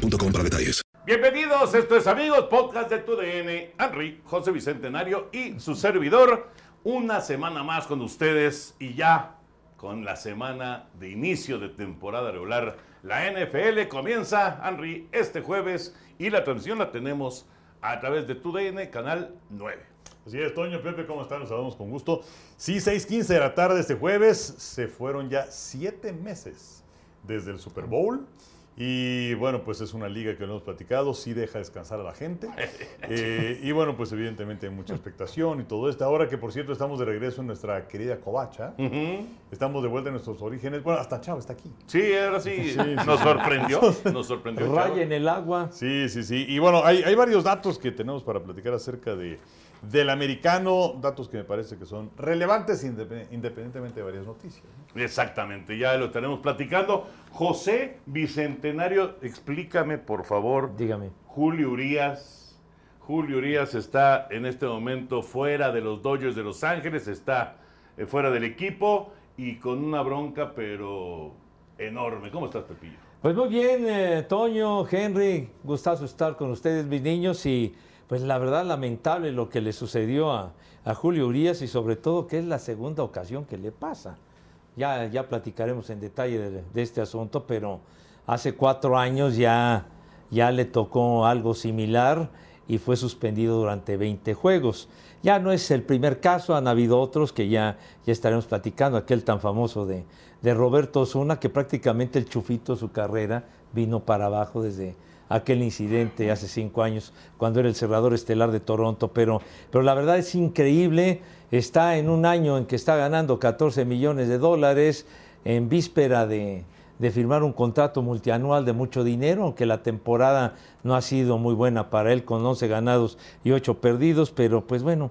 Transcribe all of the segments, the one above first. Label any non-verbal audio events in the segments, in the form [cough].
para detalles. Bienvenidos, esto es amigos, podcast de tu DN, Henry, José Bicentenario y su servidor. Una semana más con ustedes y ya con la semana de inicio de temporada regular. La NFL comienza, Henry, este jueves y la transmisión la tenemos a través de tu DN, canal 9. Así es, Toño, Pepe, ¿cómo están? Nos saludamos con gusto. Sí, 6:15 de la tarde este jueves, se fueron ya siete meses desde el Super Bowl. Y bueno, pues es una liga que no hemos platicado, sí deja descansar a la gente. [laughs] Eh, y bueno, pues evidentemente hay mucha expectación y todo esto. Ahora que por cierto estamos de regreso en nuestra querida Covacha, estamos de vuelta en nuestros orígenes. Bueno, hasta Chavo está aquí. Sí, ahora sí, [laughs] nos sorprendió. Nos sorprendió. Raya en el agua. Sí, sí, sí. Y bueno, hay, hay varios datos que tenemos para platicar acerca de, del americano, datos que me parece que son relevantes independientemente de varias noticias. Exactamente, ya lo estaremos platicando. José Bicentenario, explícame por favor. Dígame. Julio Urias. Julio Urias está en este momento fuera de los Dodgers de Los Ángeles, está eh, fuera del equipo y con una bronca, pero enorme. ¿Cómo estás, Pepillo? Pues muy bien, eh, Toño, Henry, gustazo estar con ustedes, mis niños, y pues la verdad lamentable lo que le sucedió a, a Julio Urias y sobre todo que es la segunda ocasión que le pasa. Ya, ya platicaremos en detalle de, este asunto, pero hace cuatro años ya, ya le tocó algo similar y fue suspendido durante 20 juegos. Ya no es el primer caso, han habido otros que ya, ya estaremos platicando, aquel tan famoso de, de Roberto Osuna, que prácticamente el chufito de su carrera vino para abajo desde aquel incidente hace cinco años, cuando era el cerrador estelar de Toronto, pero, pero la verdad es increíble, está en un año en que está ganando 14 millones de dólares, en víspera de, firmar un contrato multianual de mucho dinero, aunque la temporada no ha sido muy buena para él con 11 ganados y 8 perdidos, pero pues bueno,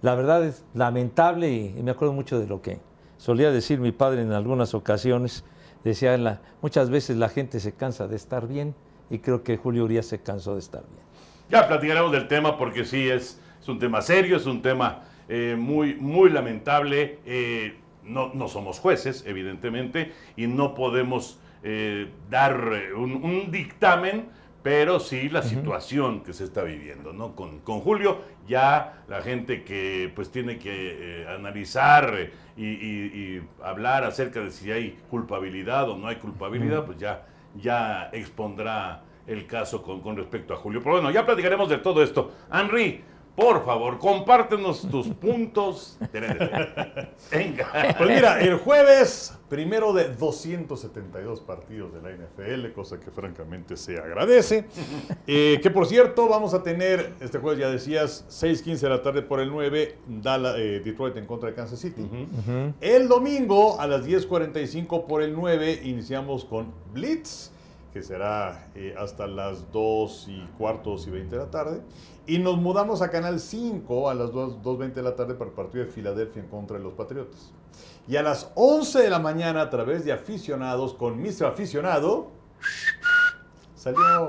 la verdad es lamentable y, me acuerdo mucho de lo que solía decir mi padre en algunas ocasiones, decía, la, muchas veces la gente se cansa de estar bien y creo que Julio Urias se cansó de estar bien. Ya platicaremos del tema porque sí, es un tema serio, es un tema eh, muy, muy lamentable. Eh, no, no, somos jueces, evidentemente, y no podemos eh, dar un, un, dictamen, pero sí la uh -huh. situación que se está viviendo, ¿no? Con, con, Julio, ya la gente que pues tiene que analizar y, y, y, hablar acerca de si hay culpabilidad o no hay culpabilidad, uh -huh. pues ya, ya expondrá el caso con, con respecto a Julio. Pero bueno, ya platicaremos de todo esto. Henry, por favor, compártenos tus [laughs] puntos. Venga. Pues mira, el jueves, primero de 272 partidos de la NFL, cosa que francamente se agradece. [laughs] Eh, que por cierto, vamos a tener, este jueves ya decías, 6:15 de la tarde por el 9, Dallas, eh, Detroit en contra de Kansas City. Uh -huh. El domingo a las 10:45 por el 9, iniciamos con Blitz que será eh, hasta las 2 y cuartos y 20 de la tarde. Y nos mudamos a Canal 5 a las 2.20 de la tarde para el partido de Filadelfia en contra de los Patriotas. Y a las 11 de la mañana a través de aficionados con Mr. Aficionado, salió...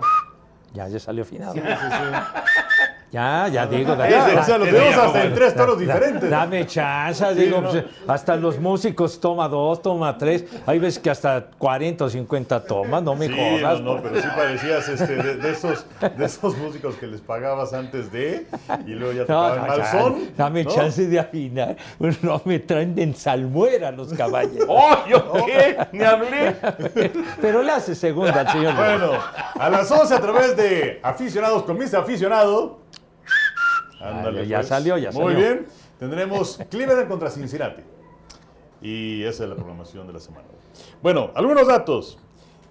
Ya, ya salió afinado. Sí, sí, sí. Ya, ya digo. Da, o sea, lo tenemos hasta en tres tonos diferentes. Dame chance, digo, no. pues, hasta los músicos toma dos, toma tres. Hay veces que hasta 40 o 50 tomas, no me sí, jodas. No, no, pero sí parecías este, de, de, esos, de esos músicos que les pagabas antes de y luego ya te no, pagaban mal son. Dame chance de afinar. No me traen de ensalmuera los caballeros. [laughs] ¡Oh, yo qué! ¡Ni hablé! [laughs] Pero le hace segunda al señor. Bueno, a las 11 a través de Aficionados con Mr. Aficionado. Ándale, ya, pues. salió, ya Muy salió. bien. Tendremos Cleveland contra Cincinnati. Y esa es la programación de la semana. Bueno, algunos datos.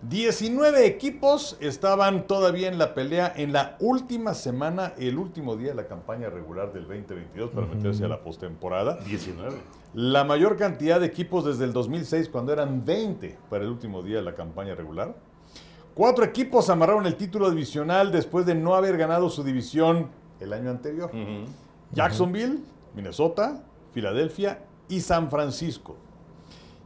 19 equipos estaban todavía en la pelea en la última semana, el último día de la campaña regular del 2022 para uh -huh. meterse a la postemporada. 19. La mayor cantidad de equipos desde el 2006, cuando eran 20 para el último día de la campaña regular. Cuatro equipos amarraron el título divisional después de no haber ganado su división el año anterior. Jacksonville, Minnesota, Filadelfia y San Francisco.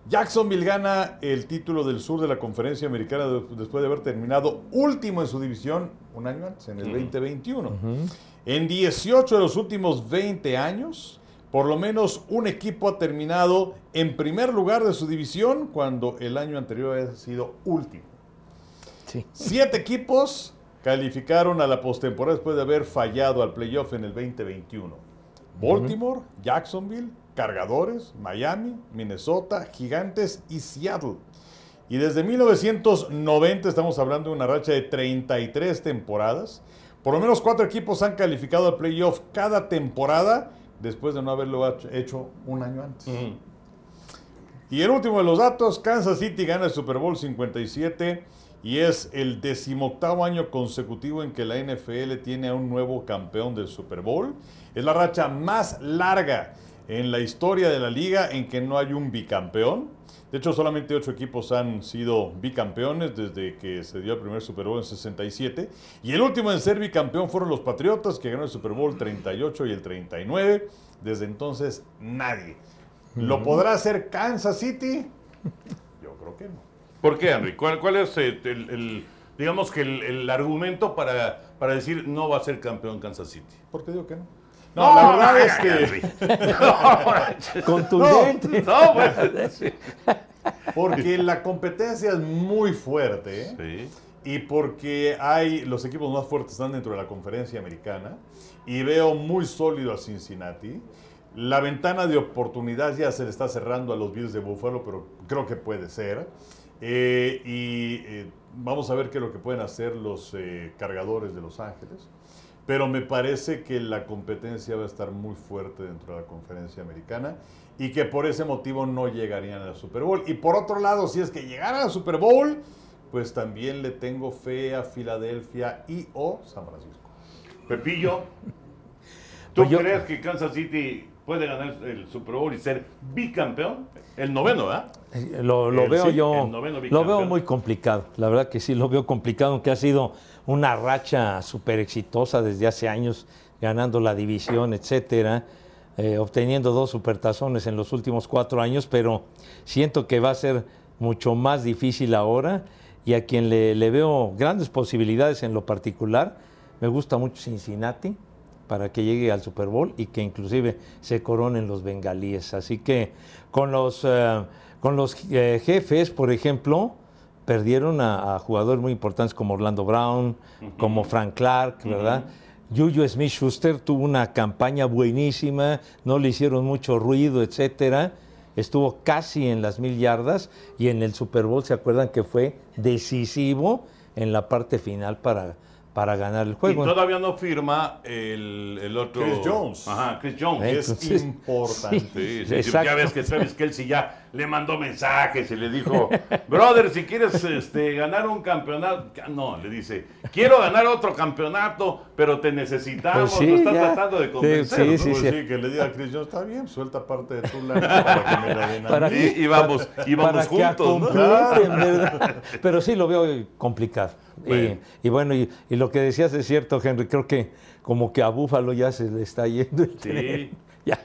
Jacksonville gana el título del sur de la conferencia americana de- después de haber terminado último en su división un año antes, en el 2021. En 18 de los últimos 20 años, por lo menos un equipo ha terminado en primer lugar de su división cuando el año anterior había sido último. Sí. Siete equipos calificaron a la postemporada después de haber fallado al playoff en el 2021. Baltimore, Jacksonville, Cargadores, Miami, Minnesota, Gigantes y Seattle. Y desde 1990 estamos hablando de una racha de 33 temporadas. Por lo menos cuatro equipos han calificado al playoff cada temporada después de no haberlo hecho- un año antes. Y el último de los datos, Kansas City gana el Super Bowl 57 y es el decimoctavo año consecutivo en que la NFL tiene a un nuevo campeón del Super Bowl. Es la racha más larga en la historia de la liga en que no hay un bicampeón. De hecho, solamente ocho equipos han sido bicampeones desde que se dio el primer Super Bowl en 67. Y el último en ser bicampeón fueron los Patriotas, que ganaron el Super Bowl 38 y el 39. Desde entonces, nadie. ¿Lo podrá hacer Kansas City? Yo creo que no. ¿Por qué, Henry? ¿Cuál, cuál es eh, el, el- digamos que el, el argumento para, para decir no va a ser campeón Kansas City? ¿Por qué digo que no? No, la verdad es que que... [laughs] Contundente. No, pues, porque la competencia es muy fuerte ¿eh? Sí. y porque hay los equipos más fuertes están dentro de la conferencia americana y veo muy sólido a Cincinnati. La ventana de oportunidad ya se le está cerrando a los Bills de Buffalo, pero creo que puede ser. Eh, y eh, vamos a ver qué es lo que pueden hacer los eh, cargadores de Los Ángeles. Pero me parece que la competencia va a estar muy fuerte dentro de la conferencia americana y que por ese motivo no llegarían al Super Bowl. Y por otro lado, si es que llegaran al Super Bowl, pues también le tengo fe a Filadelfia y o San Francisco. Pepillo, [laughs] ¿tú Pues yo- crees que Kansas City puede ganar el Super Bowl y ser bicampeón? El noveno, ¿verdad? Eh, Lo, veo sí, yo, lo veo muy complicado. La verdad que sí, lo veo complicado, aunque ha sido una racha súper exitosa desde hace años, ganando la división, etcétera, eh, obteniendo dos supertazones en los últimos cuatro años, pero siento que va a ser mucho más difícil ahora y a quien le, le veo grandes posibilidades en lo particular, me gusta mucho Cincinnati para que llegue al Super Bowl y que inclusive se coronen los bengalíes. Así que con los, eh, con los eh, jefes, por ejemplo, perdieron a, a jugadores muy importantes como Orlando Brown, como Frank Clark, ¿verdad? Juju Smith Schuster tuvo una campaña buenísima, no le hicieron mucho ruido, etcétera. Estuvo casi en las mil yardas y en el Super Bowl se acuerdan que fue decisivo en la parte final para, para ganar el Y juego. todavía no firma el, el otro. Chris Jones. Ajá, Chris Jones. Eh, Es [laughs] Entonces, importante. Sí, sí, sí, ya ves que Travis Kelsey ya le mandó mensajes y le dijo, [laughs] brother, si quieres este, ganar un campeonato, no, le dice, quiero ganar otro campeonato, pero te necesitamos, Pues sí, lo está ya. tratando de convencer. sí, Pues sí. sí, que le diga a Jones, está bien, suelta parte de tu lana [laughs] para que me la den a mí. Y, y vamos, y vamos para que juntos, ¿no? completen, ¿verdad? Pero sí lo veo complicado. Y- Bueno. Y, bueno, y, y lo que decías es cierto, Henry. Creo que como que a Búfalo ya se le está yendo el Sí. tren. [laughs] Ya.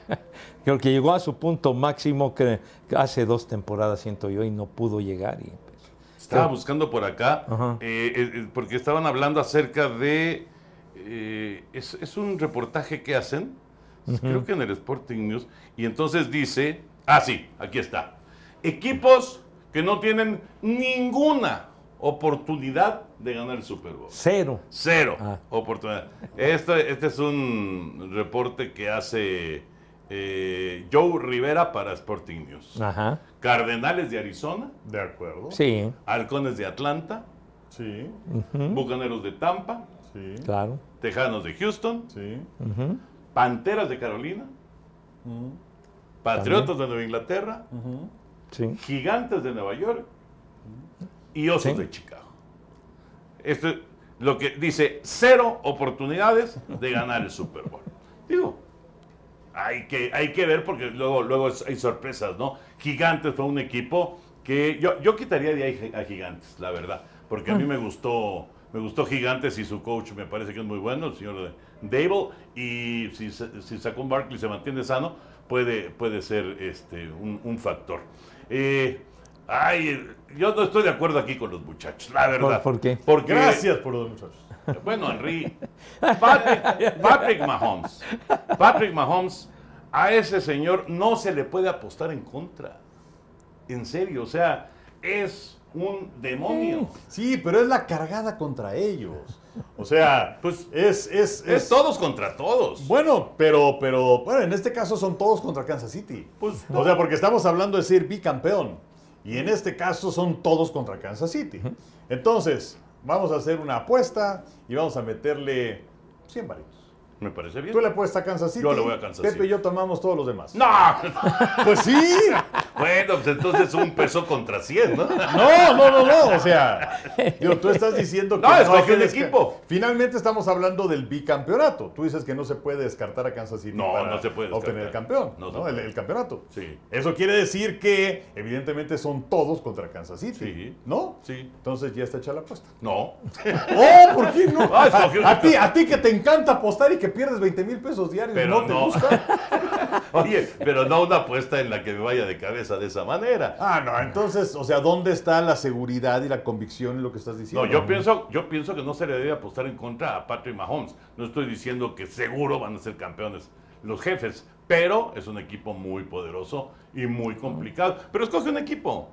Creo que llegó a su punto máximo que hace dos temporadas, siento yo, y no pudo llegar. Y, pues, Estaba buscando por acá, eh, eh, porque estaban hablando acerca de... eh, es, es un reportaje que hacen, creo que en el Sporting News, y entonces dice, ah sí, aquí está, equipos que no tienen ninguna oportunidad de ganar el Super Bowl. cero. Cero Ah. oportunidad. Este, este es un reporte que hace eh, Joe Rivera para Sporting News. Ajá. Cardenales de Arizona, De acuerdo. Sí, Halcones de Atlanta, Sí, Bucaneros de Tampa, sí, claro. Tejanos de Houston, sí. Panteras de Carolina, Patriotas de Nueva Inglaterra. Sí. Gigantes de Nueva York y Osos Sí. de Chicago. Esto es lo que dice cero oportunidades de ganar el Super Bowl. Digo, hay que, hay que ver porque luego, luego hay sorpresas, ¿no? Gigantes fue un equipo que yo, yo quitaría de ahí a Gigantes, la verdad. porque a mí me gustó, me gustó Gigantes y su coach me parece que es muy bueno, el señor Dable, y si, si Saquon Barkley se mantiene sano, puede, puede ser este, un, un factor. Eh, ay, yo no estoy de acuerdo aquí con los muchachos, la verdad. por qué? Porque, Gracias por los muchachos. Bueno, Henry, Patrick, Patrick Mahomes, Patrick Mahomes, a ese señor no se le puede apostar en contra. En serio, o sea, es un demonio. Sí, pero es la cargada contra ellos. O sea, Pues, es, es, Es todos contra todos. Bueno, pero, pero, bueno, en este caso son todos contra Kansas City. Pues, o sea, porque estamos hablando de ser bicampeón. Y en este caso son todos contra Kansas City. Entonces, vamos a hacer una apuesta y vamos a meterle 100 varios. Me parece bien. Tú le apuestas a Kansas City. Yo le voy a Kansas Pepe y yo tomamos todos los demás. ¡No! Pues sí. Bueno, pues entonces un peso contra 100, ¿no? No, no, no, no. O sea, digo, tú estás diciendo que No, que un desca- equipo. Finalmente estamos hablando del bicampeonato. Tú dices que no se puede descartar a Kansas City No, para no se puede obtener el campeón, No ¿no? El, campeonato. Sí. Eso quiere decir que, evidentemente, son todos contra Kansas City. Sí. ¿No? Sí. Entonces ya está hecha la apuesta. No. [laughs] ¡Oh! ¿Por qué no? Ah, a, ti, a ti que te encanta apostar y que pierdes 20 mil pesos diarios, Pero ¿no te no. gusta? [laughs] Oye, pero no una apuesta en la que me vaya de cabeza de esa manera. Ah, no. Entonces, o sea, ¿dónde está la seguridad y la convicción en lo que estás diciendo? No, yo pienso, yo pienso que no se le debe apostar en contra a Patrick Mahomes. No estoy diciendo que seguro van a ser campeones los jefes, pero es un equipo muy poderoso y muy complicado. Pero escoge un equipo.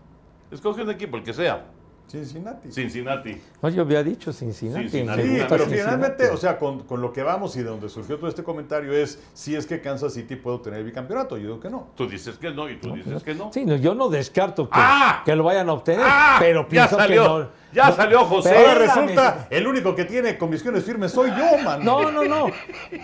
Escoge un equipo, el que sea. Cincinnati. Cincinnati. No, yo había dicho Cincinnati. Sí, pero Cincinnati. finalmente, o sea, con, con lo que vamos y de donde surgió todo este comentario es si es que Kansas City puede obtener el bicampeonato. Yo digo que no. Tú dices que no y tú dices que no. Sí, no, yo no descarto que, ¡Ah! que lo vayan a obtener, ¡Ah! pero ya pienso salió, que no. Ya no, salió José. pero- Ahora resulta, el único que tiene convicciones firmes soy yo, man. No, no, no.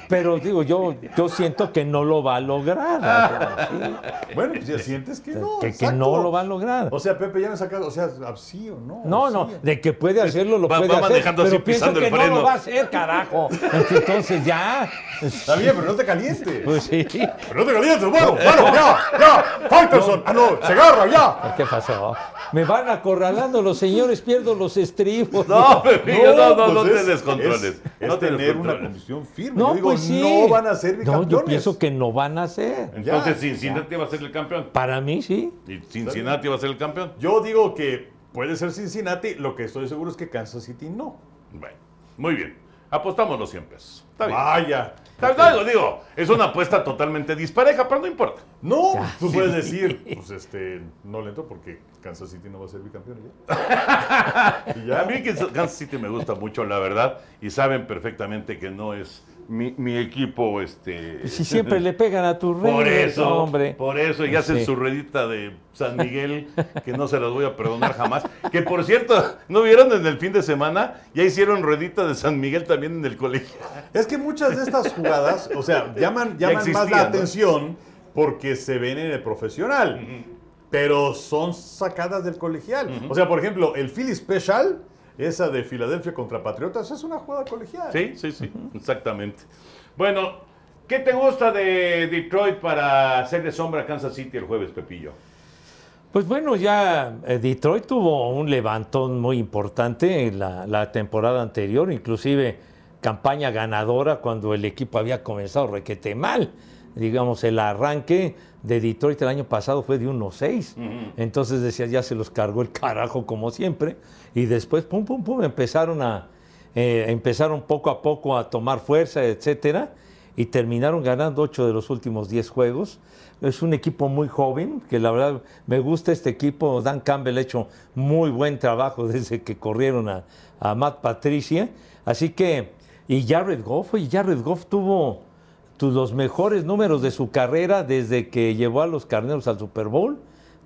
Pero digo, yo, yo siento que no lo va a lograr. Sí, Bueno, pues ya sientes que no. que, que no lo va a lograr. O sea, Pepe ya me sacado, o sea, ah, sí o no. No, sí no, de que puede hacerlo, lo Va- puede va hacer. manejando así, Pero pienso pisando el que no freno. lo va a hacer, carajo. Entonces ya. Está bien, pero no te calientes. Pues sí. Pero no te calientes, bueno, bueno, ya, ya. Faitelson, ah, no, se agarra, ya. ¿Qué pasó? Me van acorralando los señores, pierdo los estribos. No, [laughs] Pepillo, no, no, no, pues te es- descontroles. Es, es no te tener una convicción firme. No, yo digo, pues sí. no van a ser bicampeones. No, yo pienso que no van a ser. Entonces Ya, Cincinnati va a ser el campeón. Para mí sí. Y Cincinnati va a ser el campeón. Yo digo que puede ser Cincinnati, lo que estoy seguro es que Kansas City no. Bueno, muy bien. Apostamos los 100 pesos. Está bien. Vaya. Está- digo, digo, es una apuesta totalmente dispareja, pero no importa. No, tú puedes decir, [laughs] pues este, no le entro porque Kansas City no va a ser bicampeón y ya. [laughs] Y ya. A mí que Kansas City me gusta mucho, la verdad, y saben perfectamente que no es mi, mi equipo, este... Si siempre le pegan a tu [laughs] Por rey, eso, hombre. por eso, y hacen Sí. su ruedita de San Miguel, que no se las voy a perdonar jamás. Que por cierto, ¿no vieron en el fin de semana? Ya hicieron ruedita de San Miguel también en el colegio. Es que muchas de estas jugadas, o sea, llaman, más la ¿no? atención porque se ven en el profesional, pero son sacadas del colegial. O sea, por ejemplo, el Philly Special, esa de Filadelfia contra Patriotas, es una jugada colegial. Sí, sí, sí, exactamente. Bueno, ¿qué te gusta de Detroit para hacerle sombra a Kansas City el jueves, Pepillo? Pues bueno, ya eh, Detroit tuvo un levantón muy importante en la, la temporada anterior, inclusive campaña ganadora cuando el equipo había comenzado requete mal. Digamos, el arranque de Detroit el año pasado fue de 1-6. Entonces decía, ya se los cargó el carajo como siempre. Y después, pum, pum, pum, empezaron a, eh, empezaron poco a poco a tomar fuerza, etcétera, y terminaron ganando ocho de los últimos 10 juegos. Es un equipo muy joven, que la verdad me gusta este equipo. Dan Campbell ha hecho muy buen trabajo [laughs] desde que corrieron a, a Matt Patricia. Así que, y Jared Goff, y Jared Goff tuvo tu- los mejores números de su carrera desde que llevó a los carneros al Super Bowl.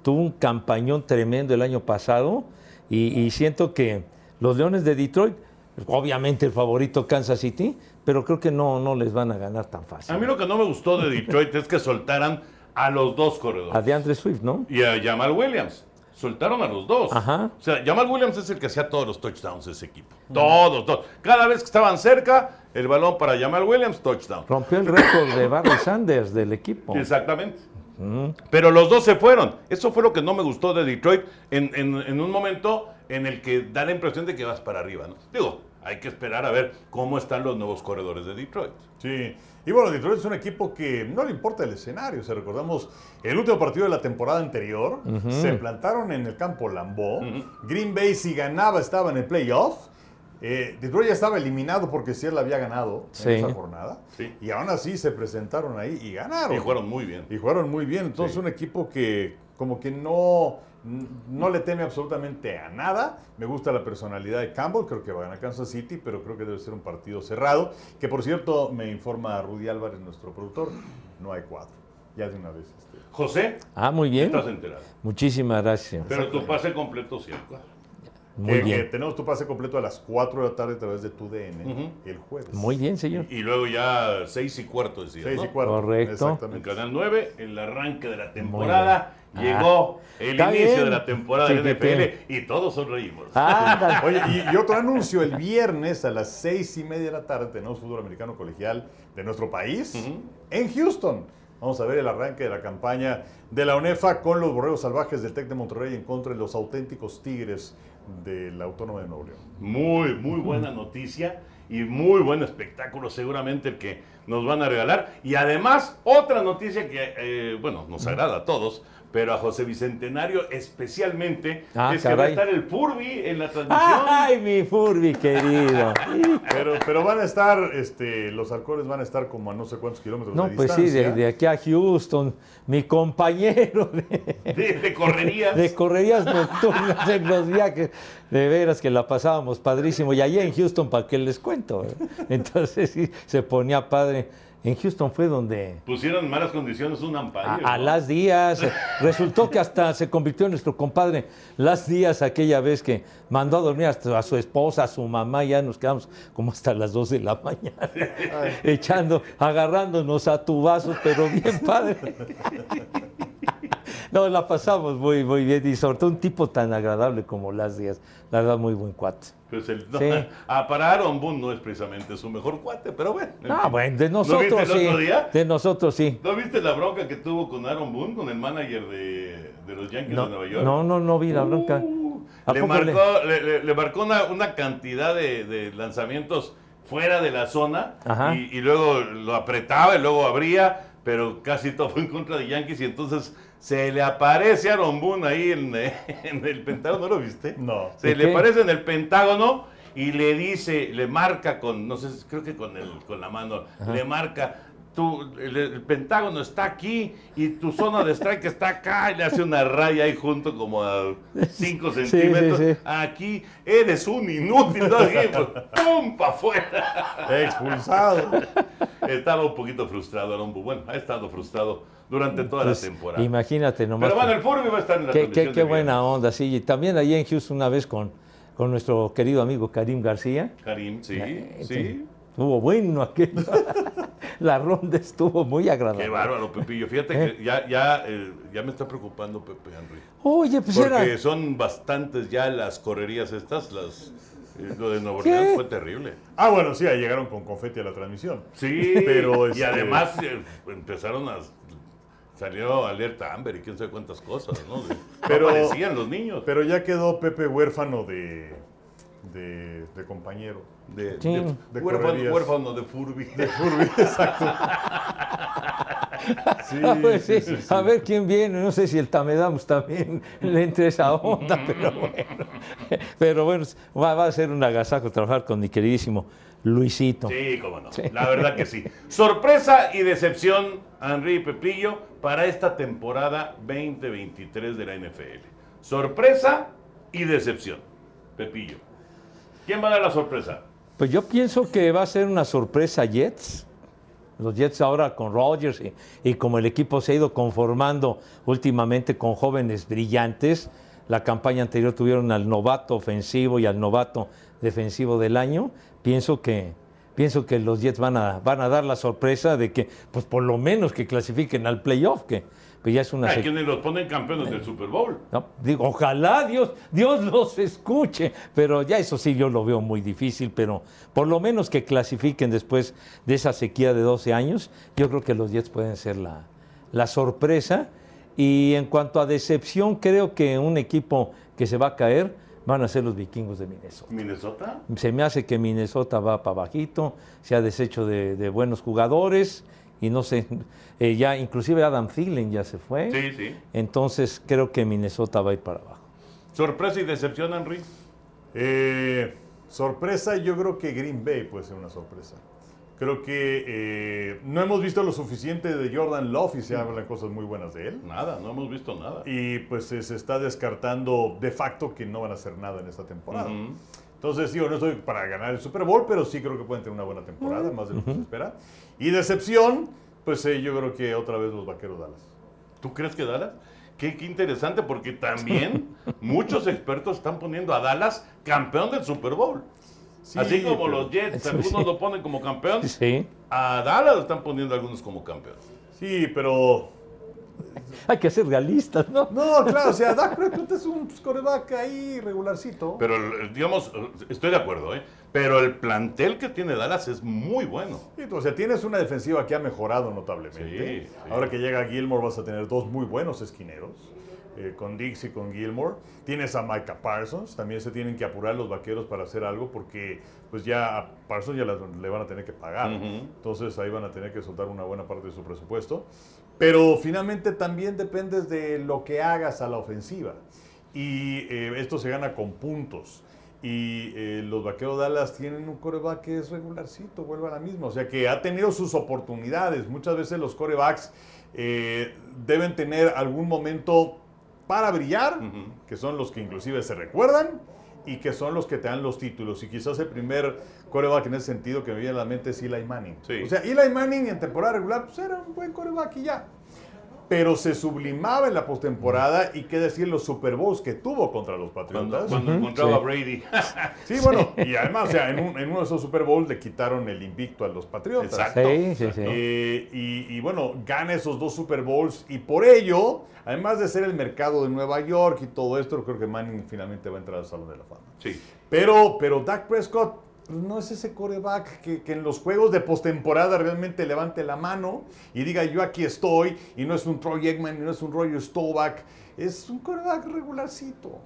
Tuvo un campañón tremendo el año pasado y, y siento que los Leones de Detroit, obviamente el favorito Kansas City, pero creo que no, no les van a ganar tan fácil. A mí lo que no me gustó de Detroit es que soltaran a los dos corredores. A DeAndre Swift, ¿no? y a Jamal Williams. Soltaron a los dos. Ajá. O sea, Jamal Williams es el que hacía todos los touchdowns de ese equipo. Todos, todos. Cada vez que estaban cerca, el balón para Jamal Williams, touchdown. Rompió el récord de Barry Sanders del equipo. Exactamente. Pero los dos se fueron. Eso fue lo que no me gustó de Detroit. En, en- en un momento en el que da la impresión de que vas para arriba, ¿no? Digo, hay que esperar a ver cómo están los nuevos corredores de Detroit. Sí, y bueno, Detroit es un equipo que no le importa el escenario. Si recordamos el último partido de la temporada anterior, se plantaron en el campo Lambeau. Green Bay, si ganaba, estaba en el playoff. Eh, Detroit ya estaba eliminado porque Seattle había ganado Sí. en esa jornada. Sí. Y aún así se presentaron ahí y ganaron. Y jugaron muy bien. Y jugaron muy bien. Entonces, Sí. un equipo que como que no, no le teme absolutamente a nada. Me gusta la personalidad de Campbell. Creo que va a ganar Kansas City, pero creo que debe ser un partido cerrado. Que por cierto, me informa Rudy Álvarez, nuestro productor, no hay cuatro. Ya de una vez. este. José, Ah, muy bien. estás enterado. Muchísimas gracias. Pero tu pase completo siempre. Muy que bien. tenemos tu pase completo a las 4 de la tarde a través de tu DN el jueves. Muy bien, señor. Y luego ya seis y cuarto decía, 6 ¿no? y cuarto. Correcto. En Exactamente. Canal 9, el arranque de la temporada, bien. Ah, llegó el inicio bien. de la temporada de Chiquitín. NFL y todos sonreímos. Ándale. [laughs] Oye, y, y otro anuncio, el viernes a las seis y media de la tarde tenemos fútbol americano colegial de nuestro país Ujú. en Houston. Vamos a ver el arranque de la campaña de la UNEFA con los borregos salvajes del TEC de Monterrey en contra de los auténticos tigres del Autónomo de Nuevo León. Muy, muy buena noticia y muy buen espectáculo seguramente el que nos van a regalar. Y además, otra noticia que, eh, bueno, nos agrada a todos, pero a José Bicentenario especialmente, Ah, es que va a estar el Furby en la [laughs] transmisión. Ay, mi Furby querido. Pero, pero van a estar, este, los halcones van a estar como a no sé cuántos kilómetros No, de pues sí, distancia. de, de aquí a Houston, mi compañero de, [laughs] De, de correrías. de correrías nocturnas en los viajes, de veras que la pasábamos padrísimo. Y allá en Houston, ¿para qué les cuento? Entonces sí, se ponía padre. En Houston fue donde Pusieron en malas condiciones un a, amparo. a Las Díaz, [laughs] resultó que hasta se convirtió en nuestro compadre Las Díaz aquella vez que mandó a dormir hasta a su esposa, a su mamá, ya nos quedamos como hasta las 2 de la mañana, [laughs] echando, agarrándonos a tubazos, pero bien padre. [laughs] No, la pasamos muy, muy bien y sobre todo un tipo tan agradable como Las Díaz, la verdad muy buen cuate. Pues el, no, Sí. [laughs] ah, para Aaron Boone no es precisamente su mejor cuate, pero bueno. en Ah, bueno, de ¿No viste nosotros el sí, otro día? de nosotros sí. ¿No viste la bronca que tuvo con Aaron Boone, con el manager de, de los Yankees No, de Nueva York? no, no, no vi la bronca. Uh, ¿A le, marcó, le, le- le marcó una, una cantidad de, de lanzamientos fuera de la zona y luego lo apretaba y luego abría, pero casi todo fue en contra de Yankees y entonces se le aparece a Boone ahí en, [laughs] en el Pentágono, ¿no lo viste? No. Se ¿Y le qué? aparece en el Pentágono y le dice, le marca con, no sé, creo que con, el, con la mano, le marca, tú, el, el Pentágono está aquí y tu zona de strike está acá y le hace una raya ahí junto como a [laughs] 5 sí, centímetros. sí. Aquí eres un inútil, ¿no? Pues, ¡pum! para afuera. Expulsado. Estaba un poquito frustrado, Aaron Boone. Bueno, ha estado frustrado durante toda Pues, la temporada. Imagínate nomás. Pero bueno, el Furby va a estar en la Qué, transmisión qué- qué de buena viernes. onda, sí. Y también allí en Houston una vez con, con nuestro querido amigo Karim García. Karim, sí, Eh, sí. Estuvo bueno aquello. [laughs] La ronda estuvo muy agradable. Qué bárbaro, Pepillo. Fíjate ¿Eh? que ya, ya, eh, ya me está preocupando Pepe Henry. Oye, pues Porque era. son bastantes ya las correrías estas, las eh, lo de Nueva. Orleans fue terrible. Ah, bueno, sí, ahí llegaron con confeti a la transmisión. Sí, Pero, y este- además eh, empezaron a salió alerta Amber y quién sabe cuántas cosas, ¿no? Pero- aparecían los niños. Pero ya quedó Pepe huérfano de, de, de compañero. de, Sí. de- De huérfano, correrías. huérfano de Furby. [laughs] Exacto. Sí, Ah, pues sí, sí, sí, sí. A ver quién viene. No sé si el Tamedamus también [laughs] le entre esa onda, [laughs] pero bueno. Pero bueno, va, va a ser un agasajo trabajar con mi queridísimo Luisito. Sí, cómo no. La verdad que sí. Sorpresa y decepción, Henry y Pepillo, para esta temporada 2023 de la NFL. Sorpresa y decepción. Pepillo. ¿Quién va a dar la sorpresa? Pues yo pienso que va a ser una sorpresa Jets. Los Jets ahora con Rodgers y, como el equipo se ha ido conformando últimamente con jóvenes brillantes. La campaña anterior tuvieron al novato ofensivo y al novato defensivo del año. Pienso que, pienso que los Jets van a, van a dar la sorpresa de que, pues por lo menos que clasifiquen al playoff, que pues ya es una... Hay quienes los ponen campeones del Super Bowl. no, digo, ojalá Dios, Dios los escuche, pero ya eso sí yo lo veo muy difícil, pero por lo menos que clasifiquen después de esa sequía de 12 años, yo creo que los Jets pueden ser la, la sorpresa. Y en cuanto a decepción, creo que un equipo que se va a caer van a ser los vikingos de Minnesota. ¿Minnesota? Se me hace que Minnesota va para bajito, se ha deshecho de, de buenos jugadores y no sé, eh, ya inclusive Adam Thielen ya se fue. Sí, sí. Entonces creo que Minnesota va a ir para abajo. ¿Sorpresa y decepción, Henry? Eh, sorpresa, yo creo que Green Bay puede ser una sorpresa. Creo que eh, no hemos visto lo suficiente de Jordan Love y se hablan cosas muy buenas de él. Nada, no hemos visto nada. Y pues eh, se está descartando de facto que no van a hacer nada en esta temporada. Ujú. Entonces, digo, no estoy para ganar el Super Bowl, pero sí creo que pueden tener una buena temporada, más de lo que se espera. Y decepción, pues eh, yo creo que otra vez los Vaqueros Dallas. ¿Tú crees que Dallas? Qué, qué interesante, porque también [laughs] muchos expertos están poniendo a Dallas campeón del Super Bowl. Sí, Así como los Jets, Sí. algunos lo ponen como campeón, Sí, a Dallas lo están poniendo algunos como campeón. Sí, pero... hay que ser realistas, ¿no? No, claro, o sea, Dak Prescott es un coreback ahí regularcito. Pero, el- digamos, estoy de acuerdo, ¿eh? Pero el plantel que tiene Dallas es muy bueno. Sí, o sea, tienes una defensiva que ha mejorado notablemente. Sí, sí. Ahora que llega Gilmore vas a tener dos muy buenos esquineros, eh, con Dix y con Gilmore. Tienes a Micah Parsons, también se tienen que apurar los vaqueros para hacer algo porque pues ya a Parsons ya la- le van a tener que pagar. Entonces ahí van a tener que soltar una buena parte de su presupuesto. Pero finalmente también dependes de lo que hagas a la ofensiva. Y eh, esto se gana con puntos. Y eh, los vaqueros de Dallas tienen un coreback que es regularcito, vuelve a la misma. O sea que ha tenido sus oportunidades. Muchas veces los corebacks eh, deben tener algún momento para brillar, que son los que inclusive se recuerdan y que son los que te dan los títulos. Y quizás el primer coreback en ese sentido que me viene a la mente es Eli Manning. Sí. O sea, Eli Manning en temporada regular pues era un buen coreback y ya. Pero se sublimaba en la postemporada y qué decir los Super Bowls que tuvo contra los Cuando, Patriotas. cuando encontraba sí. a Brady. [laughs] Sí, bueno, y además, o sea, en, un- en uno de esos Super Bowls le quitaron el invicto a los Patriotas. Exacto. Sí, sí, sí. Eh, y, y bueno, gana esos dos Super Bowls y por ello, además de ser el mercado de Nueva York y todo esto, creo que Manning finalmente va a entrar al Salón de la Fama. Sí. Pero, pero Dak Prescott pues, no es ese coreback que, que en los juegos de postemporada realmente levante la mano y diga yo aquí estoy y no es un Troy Aikman y no es un Roger Staubach, es un coreback regularcito.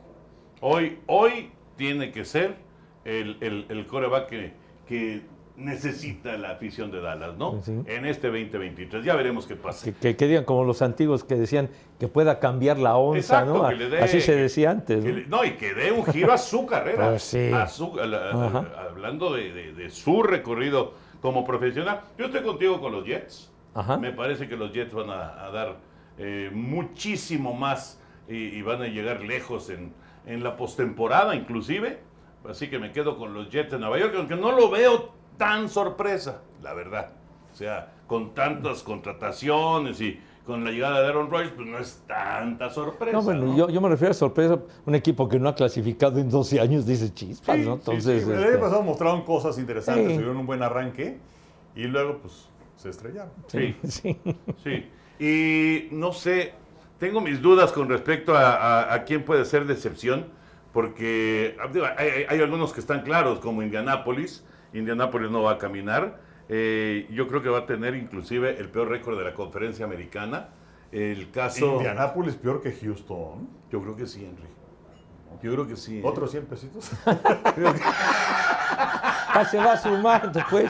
Hoy, hoy tiene que ser el, el, el coreback que, que necesita la afición de Dallas, ¿no? Sí. En este 2023. Ya veremos qué pasa. Que, que, que digan como los antiguos que decían que pueda cambiar la onza, Exacto, ¿no? dé- Así se decía antes. ¿no? le- no, y que dé un giro a su carrera. Pues sí. A su- a la- a- hablando de, de- de su recorrido como profesional. Yo estoy contigo con los Jets. Ajá. Me parece que los Jets van a, a dar eh, muchísimo más y, y van a llegar lejos en, en la postemporada inclusive. Así que me quedo con los Jets de Nueva York, aunque no lo veo tan sorpresa, la verdad. O sea, con tantas contrataciones y con la llegada de Aaron Rodgers, pues no es tanta sorpresa. No, bueno, ¿no? Yo, yo me refiero a sorpresa, un equipo que no ha clasificado en 12 años, dice chispas, Sí, ¿no? sí, Entonces, sí. El este, año pasado mostraron cosas interesantes, Sí. tuvieron un buen arranque y luego pues se estrellaron. Sí. [laughs] sí. Sí, y no sé, tengo mis dudas con respecto a, a- a quién puede ser decepción, porque digo, hay- hay algunos que están claros, como Indianápolis. Indianápolis no va a caminar. Eh, yo creo que va a tener inclusive el peor récord de la conferencia americana. El caso... Indianápolis peor que Houston. Yo creo que sí, Henry. Yo creo que sí. ¿eh? Otros 100 pesitos. [laughs] Ah, se va a sumar después.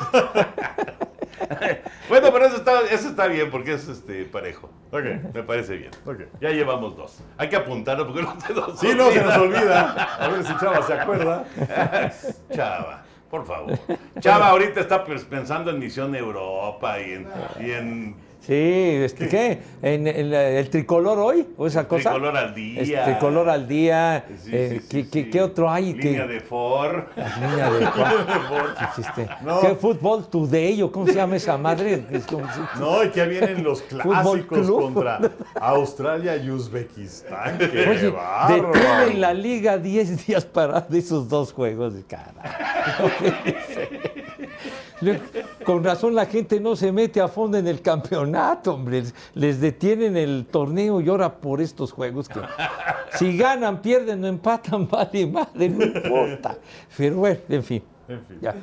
Bueno, pero eso está, eso está bien porque es este parejo. ok. Me parece bien. Ok. Ya llevamos dos. Hay que apuntarlo porque no te nos Sí, no, se nos olvida. A ver si Chava se acuerda. [laughs] Chava, por favor. Chava ahorita está pues, pensando en Misión Europa y en, y en Sí, este, ¿qué? ¿En, en la- el tricolor hoy? ¿O esa cosa? Tricolor al día. Es tricolor al día. Sí, eh, sí, sí, ¿qué, qué- sí. qué otro hay? Línea ¿Qué- de Ford. Niña de [laughs] cuál? Existe. No. ¿Qué fútbol today o cómo se llama esa madre? [laughs] Es como si- No, y que vienen los [laughs] Fútbol clásicos club. contra Australia y Uzbekistán. ¡Qué Oye, bárbaro! detienen la liga 10 días para de esos dos juegos. Carajo. Con razón la gente no se mete a fondo en el campeonato, hombre. Les, detienen el torneo y ahora por estos juegos que si ganan, pierden o empatan, [laughs] vale madre, no importa. Pero bueno, en fin. En fin. Ya.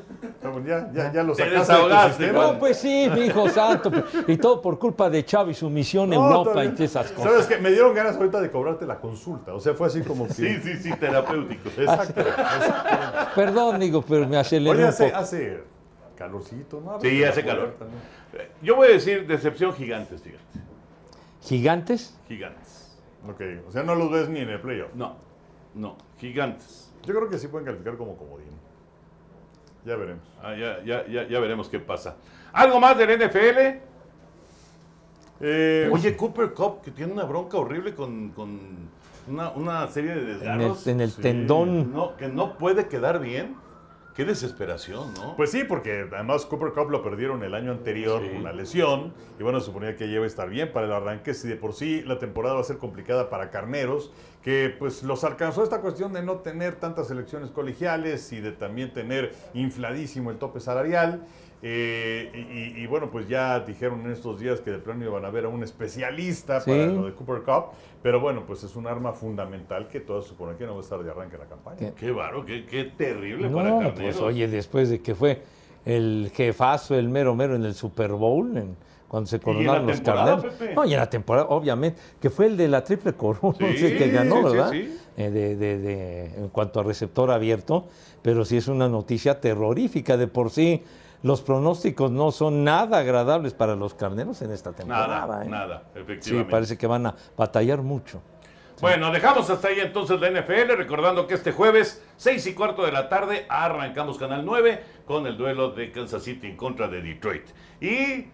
Ya, ya, ya lo Te sacaste. No, pues sí, mi hijo santo. Y todo por culpa de Chavo y su misión No, Europa todavía- y esas cosas. ¿Sabes qué? Me dieron ganas ahorita de cobrarte la consulta. O sea, fue así como que. Sí, sí, sí, terapéutico. [laughs] Exacto. Perdón, digo, pero me aceleré Oye, un poco. hace calorcito, ¿no? Sí, hace calor. Yo voy a decir decepción gigantes, fíjate. ¿Gigantes? Gigantes. Ok, o sea, no los ves ni en el playoff. No, no, gigantes. Yo creo que sí pueden calificar como comodín. Ya veremos. Ah, ya, ya, ya, ya veremos qué pasa. ¿Algo más del NFL? Eh, Oye, Cooper Cup, que tiene una bronca horrible con, con una, una serie de En el, desgarros. en el sí. tendón. No, que no puede quedar bien. Qué desesperación, ¿no? Pues sí, porque además Cooper Cup lo perdieron el año anterior Sí. con una lesión. Y bueno, suponía que ya iba a estar bien para el arranque. Si de por sí la temporada va a ser complicada para Carneros, que pues los alcanzó esta cuestión de no tener tantas elecciones colegiales y de también tener infladísimo el tope salarial. Eh, y, y- bueno, pues ya dijeron en estos días que de plano iban a ver a un especialista Sí. para lo de Cooper Cup. Pero bueno, pues es un arma fundamental que todo se supone que no va a estar de arranque en la campaña. ¿Qué? Qué baro, qué, qué terrible para No, Carneros. pues oye, después de que fue el jefazo, el mero mero en el Super Bowl, en- cuando se en la coronaron los carneros. Pepe? No, y en la temporada, obviamente, que fue el de la triple corona, Sí, [laughs] que ganó, sí, sí, ¿verdad? sí. Eh, de, de- de- en cuanto a receptor abierto, pero sí es una noticia terrorífica. De por sí, los pronósticos no son nada agradables para los carneros en esta temporada. Nada, ¿eh? nada, Sí, efectivamente. parece que van a batallar mucho. Bueno, dejamos hasta ahí entonces la NFL, recordando que este jueves, 6 y cuarto de la tarde, arrancamos Canal 9 con el duelo de Kansas City en contra de Detroit. ¿Y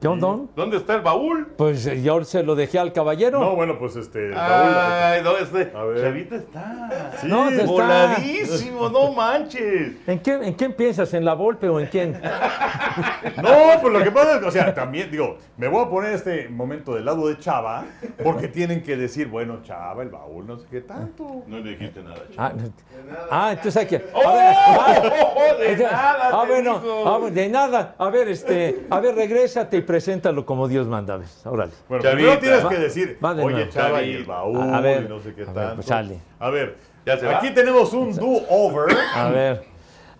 ¿Qué onda? dónde está el baúl? Pues eh, yo se lo dejé al caballero. No, bueno, pues este. Ay, ¿dónde está? A ver. Chavita está. Sí, No, se está- Voladísimo, no manches. ¿En, qué, ¿En quién piensas? ¿En la Volpe o en quién? [laughs] No, pues lo que pasa es que, o sea, también, digo, me voy a poner este momento del lado de Chava, porque tienen que decir, bueno, Chava, el baúl, no sé qué tanto. No le dijiste nada, chico. Ah, ah, entonces hay que. ¡Oh! A ver, ah, [laughs] de nada, ah, te bueno, digo. ah, de nada. A ver, este, a ver, regrésate preséntalo como Dios manda. A ver, órale. Bueno, Chavita. primero tienes que decir, va oye. Chava, y el baúl, A ver, y no sé qué a ver, tanto. pues sale. A ver, ¿Ya se va? aquí tenemos un do-over. A ver.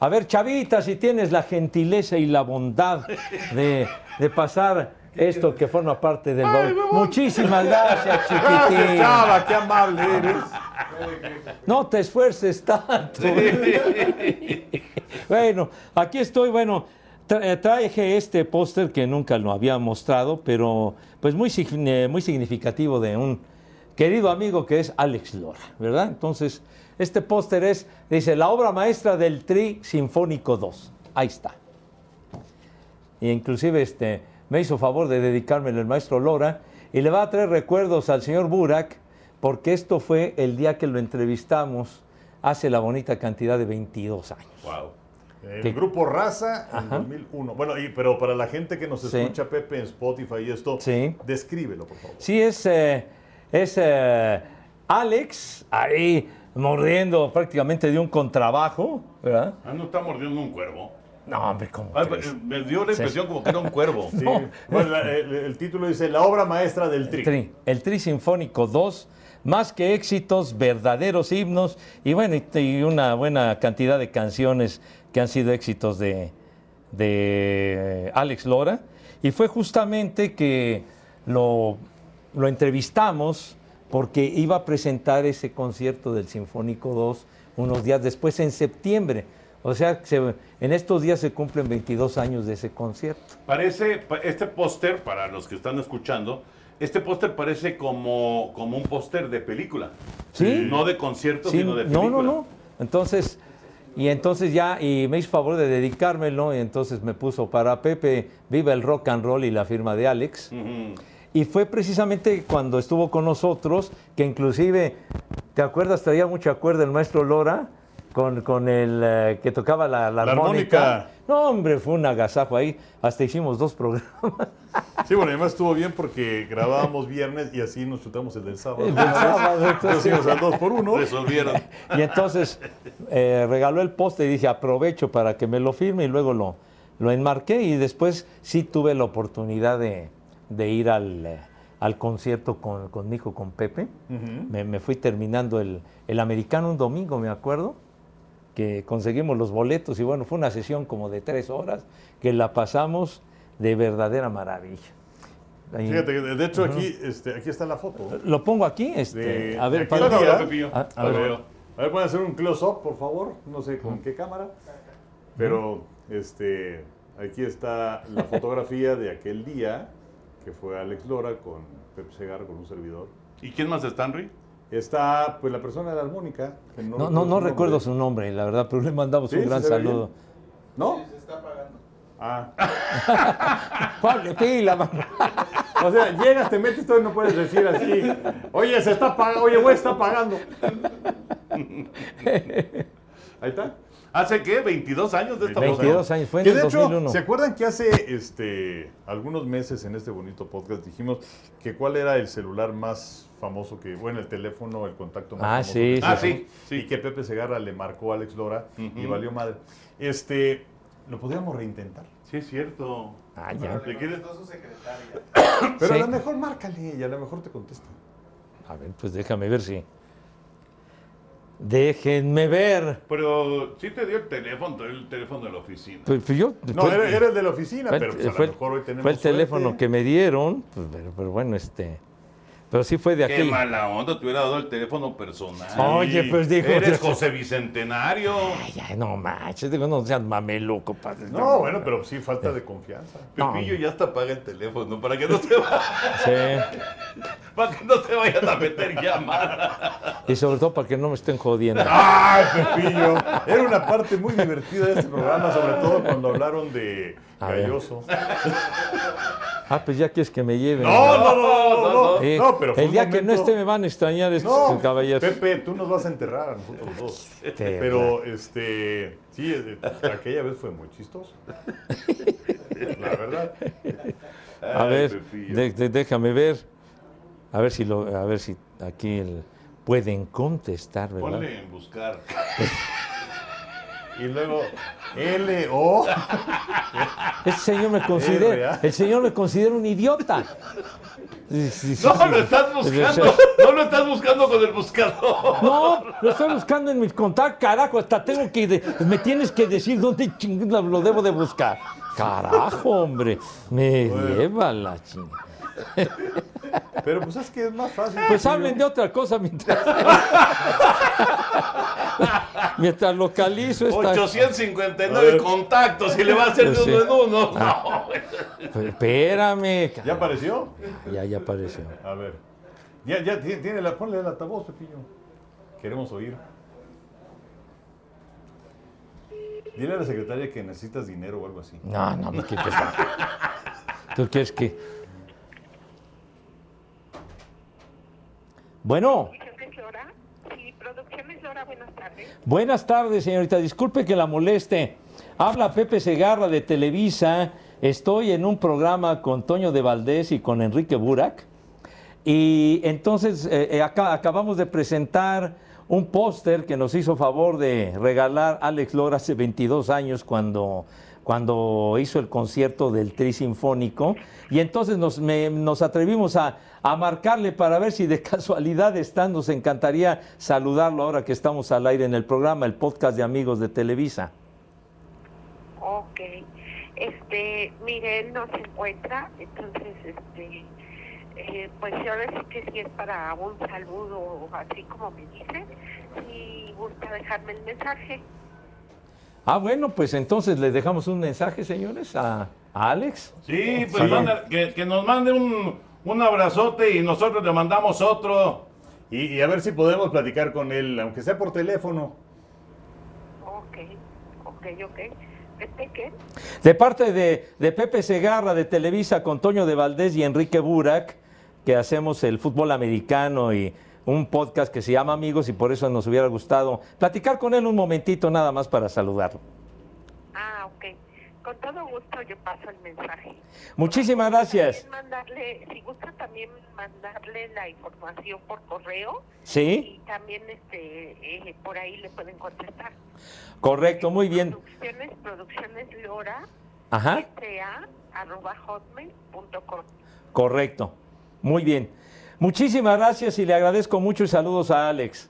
A ver, Chavita, si tienes la gentileza y la bondad de, de pasar esto que forma parte del baúl. Muchísimas gracias, Gracias, chiquitín. Chava, qué amable eres. No te esfuerces tanto. [laughs] bueno, aquí estoy, bueno, traje este póster que nunca lo había mostrado, pero pues muy, eh, muy significativo de un querido amigo que es Alex Lora, ¿verdad? Entonces, este póster es, dice, la obra maestra del Tri Sinfónico 2. Ahí está. Y inclusive este, me hizo favor de dedicármelo el maestro Lora y le va a traer recuerdos al señor Burak porque esto fue el día que lo entrevistamos hace la bonita cantidad de 22 años. Wow. El grupo Raza en Ajá. 2001. Bueno, y, pero para la gente que nos Sí. escucha, Pepe, en Spotify y esto, Sí. descríbelo, por favor. Sí, es, eh, es eh, Alex ahí mordiendo prácticamente de un contrabajo, ¿verdad? Ah, no está mordiendo un cuervo. No, hombre, ¿cómo Ah, crees? me dio la impresión como que era un cuervo. Sí. [laughs] Bueno, la- el, el título dice La obra maestra del tri. Tri, el Tri Sinfónico 2, más que éxitos, verdaderos himnos y bueno, y, y una buena cantidad de canciones que han sido éxitos de, de Alex Lora. Y fue justamente que lo, lo entrevistamos porque iba a presentar ese concierto del Sinfónico 2 unos días después, en septiembre. O sea, se- en estos días se cumplen 22 años de ese concierto. Parece, pa- este póster, para los que están escuchando, este póster parece como, como un póster de película. Sí. No de concierto, Sí, sino de no, película. no, no. Entonces, y entonces ya, y me hizo favor de dedicármelo, y entonces me puso para Pepe, viva el rock and roll y la firma de Alex. Y fue precisamente cuando estuvo con nosotros, que inclusive, ¿te acuerdas? Traía mucha cuerda el maestro Lora, con, con el eh, que tocaba la, la La armónica. armónica. No, hombre, fue un agasajo ahí. Hasta hicimos dos programas. Sí, bueno, además estuvo bien porque grabábamos viernes y así nos chutamos el del sábado. El del sábado, entonces- hicimos al dos por uno. Resolvieron. Y entonces eh, regaló el poste y dije, aprovecho para que me lo firme y luego lo, lo enmarqué y después sí tuve la oportunidad de, de ir al, eh, al concierto con, con mi hijo, con Pepe. me, me fui terminando el, el americano un domingo, me acuerdo, que conseguimos los boletos y bueno, fue una sesión como de tres horas que la pasamos de verdadera maravilla. Ahí- Fíjate, que de hecho aquí, este, aquí está la foto. Lo pongo aquí, este, De- a ver, para-. Ah, a ver. A ver, pueden hacer un close-up, por favor. No sé con qué cámara. Pero este, aquí está la [laughs] fotografía de aquel día que fue Alex Lora con Pepe Segarra, con un servidor. ¿Y quién más está, Henry? Está pues la persona de la armónica. que no, no, no recuerdo su nombre, la verdad, pero le mandamos Sí, un sí gran bien. saludo. ¿No? se está pagando. Ah. [laughs] Ponle pila, mano. [laughs] O sea, llegas, te metes todo y no puedes decir así. Oye, se está pagando. Oye, güey, está pagando. [laughs] Ahí está. ¿Hace qué? ¿22 años de esta 22 foto? años, fue en Que el de hecho, 2001. ¿se acuerdan que hace este, algunos meses en este bonito podcast dijimos que cuál era el celular más famoso que, bueno, el teléfono, el contacto más Ah, famoso sí, que sí, Ah, sí, sí. Y que Pepe Segarra le marcó a Alex Lora y valió madre. Este, ¿lo podríamos reintentar? Sí, es cierto. Ah, ya. ¿Le quieres? Pero Sí. a lo mejor márcale y a lo mejor te contesta. A ver, pues déjame ver si. Déjenme ver. Pero sí te dio el teléfono, el teléfono de la oficina. Pues, pues yo, No, fue- era, era el de la oficina, fue, pero pues, a fue- lo mejor hoy tenemos fue el teléfono suerte. que me dieron, pues, pero, pero bueno, este. Pero sí fue de Qué aquel. mala onda, te hubiera dado el teléfono personal. Oye, pues dijo. Eres José Bicentenario. Ay, ay, no manches, digo, no seas mameluco, padre. No, bueno, pero sí falta de confianza. No. Pepillo ya hasta paga el teléfono para que no se, va- Sí. [laughs] para que no se vayan a meter llamadas. Y sobre todo para que no me estén jodiendo. ¡Ay, Pepillo! Era una parte muy divertida de este programa, sobre todo cuando hablaron de A ver. Galloso. [laughs] Ah, pues ya quieres que me lleven. No, no, no, no, no, Eh, no, pero fue el día que no esté me van a extrañar estos No, caballeros. Pepe, tú nos vas a enterrar a nosotros dos. Este, Pero, este, sí, eh, aquella vez fue muy chistoso. [laughs] La verdad. A Ay, ver, Pepillo. de- de- déjame ver. A ver si lo, a ver si aquí el- pueden contestar, ¿verdad? Ponle en buscar. [laughs] Y luego, L, O. Ese señor me R, considera, el señor me considera un idiota. Sí, sí, sí, No sí. lo estás buscando, no lo estás buscando con el buscador. No, lo estoy buscando en mis contactos, carajo, hasta tengo que, de- me tienes que decir dónde chingada lo debo de buscar. Carajo, hombre, me lleva la chingada. Pero pues es que es más fácil. Pues hablen de otra cosa mientras, [laughs] mientras localizo esta... 859 A ver. contactos y le va a hacer de sí. uno en uno. No. Pues, Espérame. ¿Ya apareció? Ya, ya apareció. A ver. Ya, ya, tiene, la, ponle el altavoz, Pepillo. Queremos oír. Dile a la secretaria que necesitas dinero o algo así. No, no me quites. [laughs] ¿Tú quieres que...? Bueno, Buenas tardes. buenas tardes, señorita. Disculpe que la moleste. Habla Pepe Segarra de Televisa. Estoy en un programa con Toño de Valdés y con Enrique Burak. Y entonces eh, eh, acabamos de presentar un póster que nos hizo favor de regalar Alex Lora hace 22 años cuando, cuando hizo el concierto del Tri Sinfónico. Y entonces nos, me- nos atrevimos a, marcarle para ver si de [laughs] casualidad está. Nos encantaría saludarlo ahora que estamos al aire en el programa, el podcast de amigos de Televisa. Ok. Este, mire, él no se encuentra, entonces, este, eh, pues ahora sí que si es para un saludo, así como me dice, si gusta dejarme el mensaje. Ah, bueno, pues entonces le dejamos un mensaje, señores, a, a Alex. Sí, pues Sí. manda- que, que nos mande un, un abrazote y nosotros le mandamos otro. Y, y a ver si podemos platicar con él, aunque sea por teléfono. Ok, ok, ok. ¿Este qué? De parte de, de Pepe Segarra de Televisa con Toño de Valdés y Enrique Burak, que hacemos el fútbol americano y un podcast que se llama Amigos y por eso nos hubiera gustado platicar con él un momentito nada más para saludarlo. Ah, ok. Con todo gusto yo paso el mensaje. Muchísimas gracias. También Mandarle, si gusta también mandarle la información por correo ¿Sí? y también este eh, por ahí le pueden contestar. Correcto, muy bien. Producciones, producciones Lora, Ajá, SA, arroba hotmail.com. correcto. Muy bien. Muchísimas gracias y le agradezco mucho y saludos a Alex.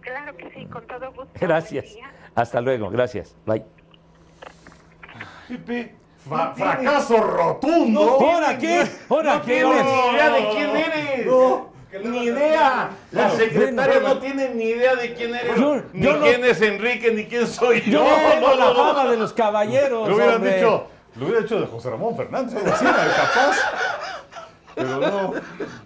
Claro que sí, con todo gusto. [laughs] Gracias. Hasta luego, gracias. Bye. Fra- fracaso rotundo. ¿Ahora qué? ¿Ahora no qué? tienes ni idea de quién eres. Ni idea. La secretaria no tiene ni idea de quién eres. Yo- ni no- quién es Enrique, ni quién soy yo. Yo no tengo la fama de los caballeros. Lo hubieran hombre. dicho, lo hubiera hecho de José Ramón Fernández, capaz. Pero no.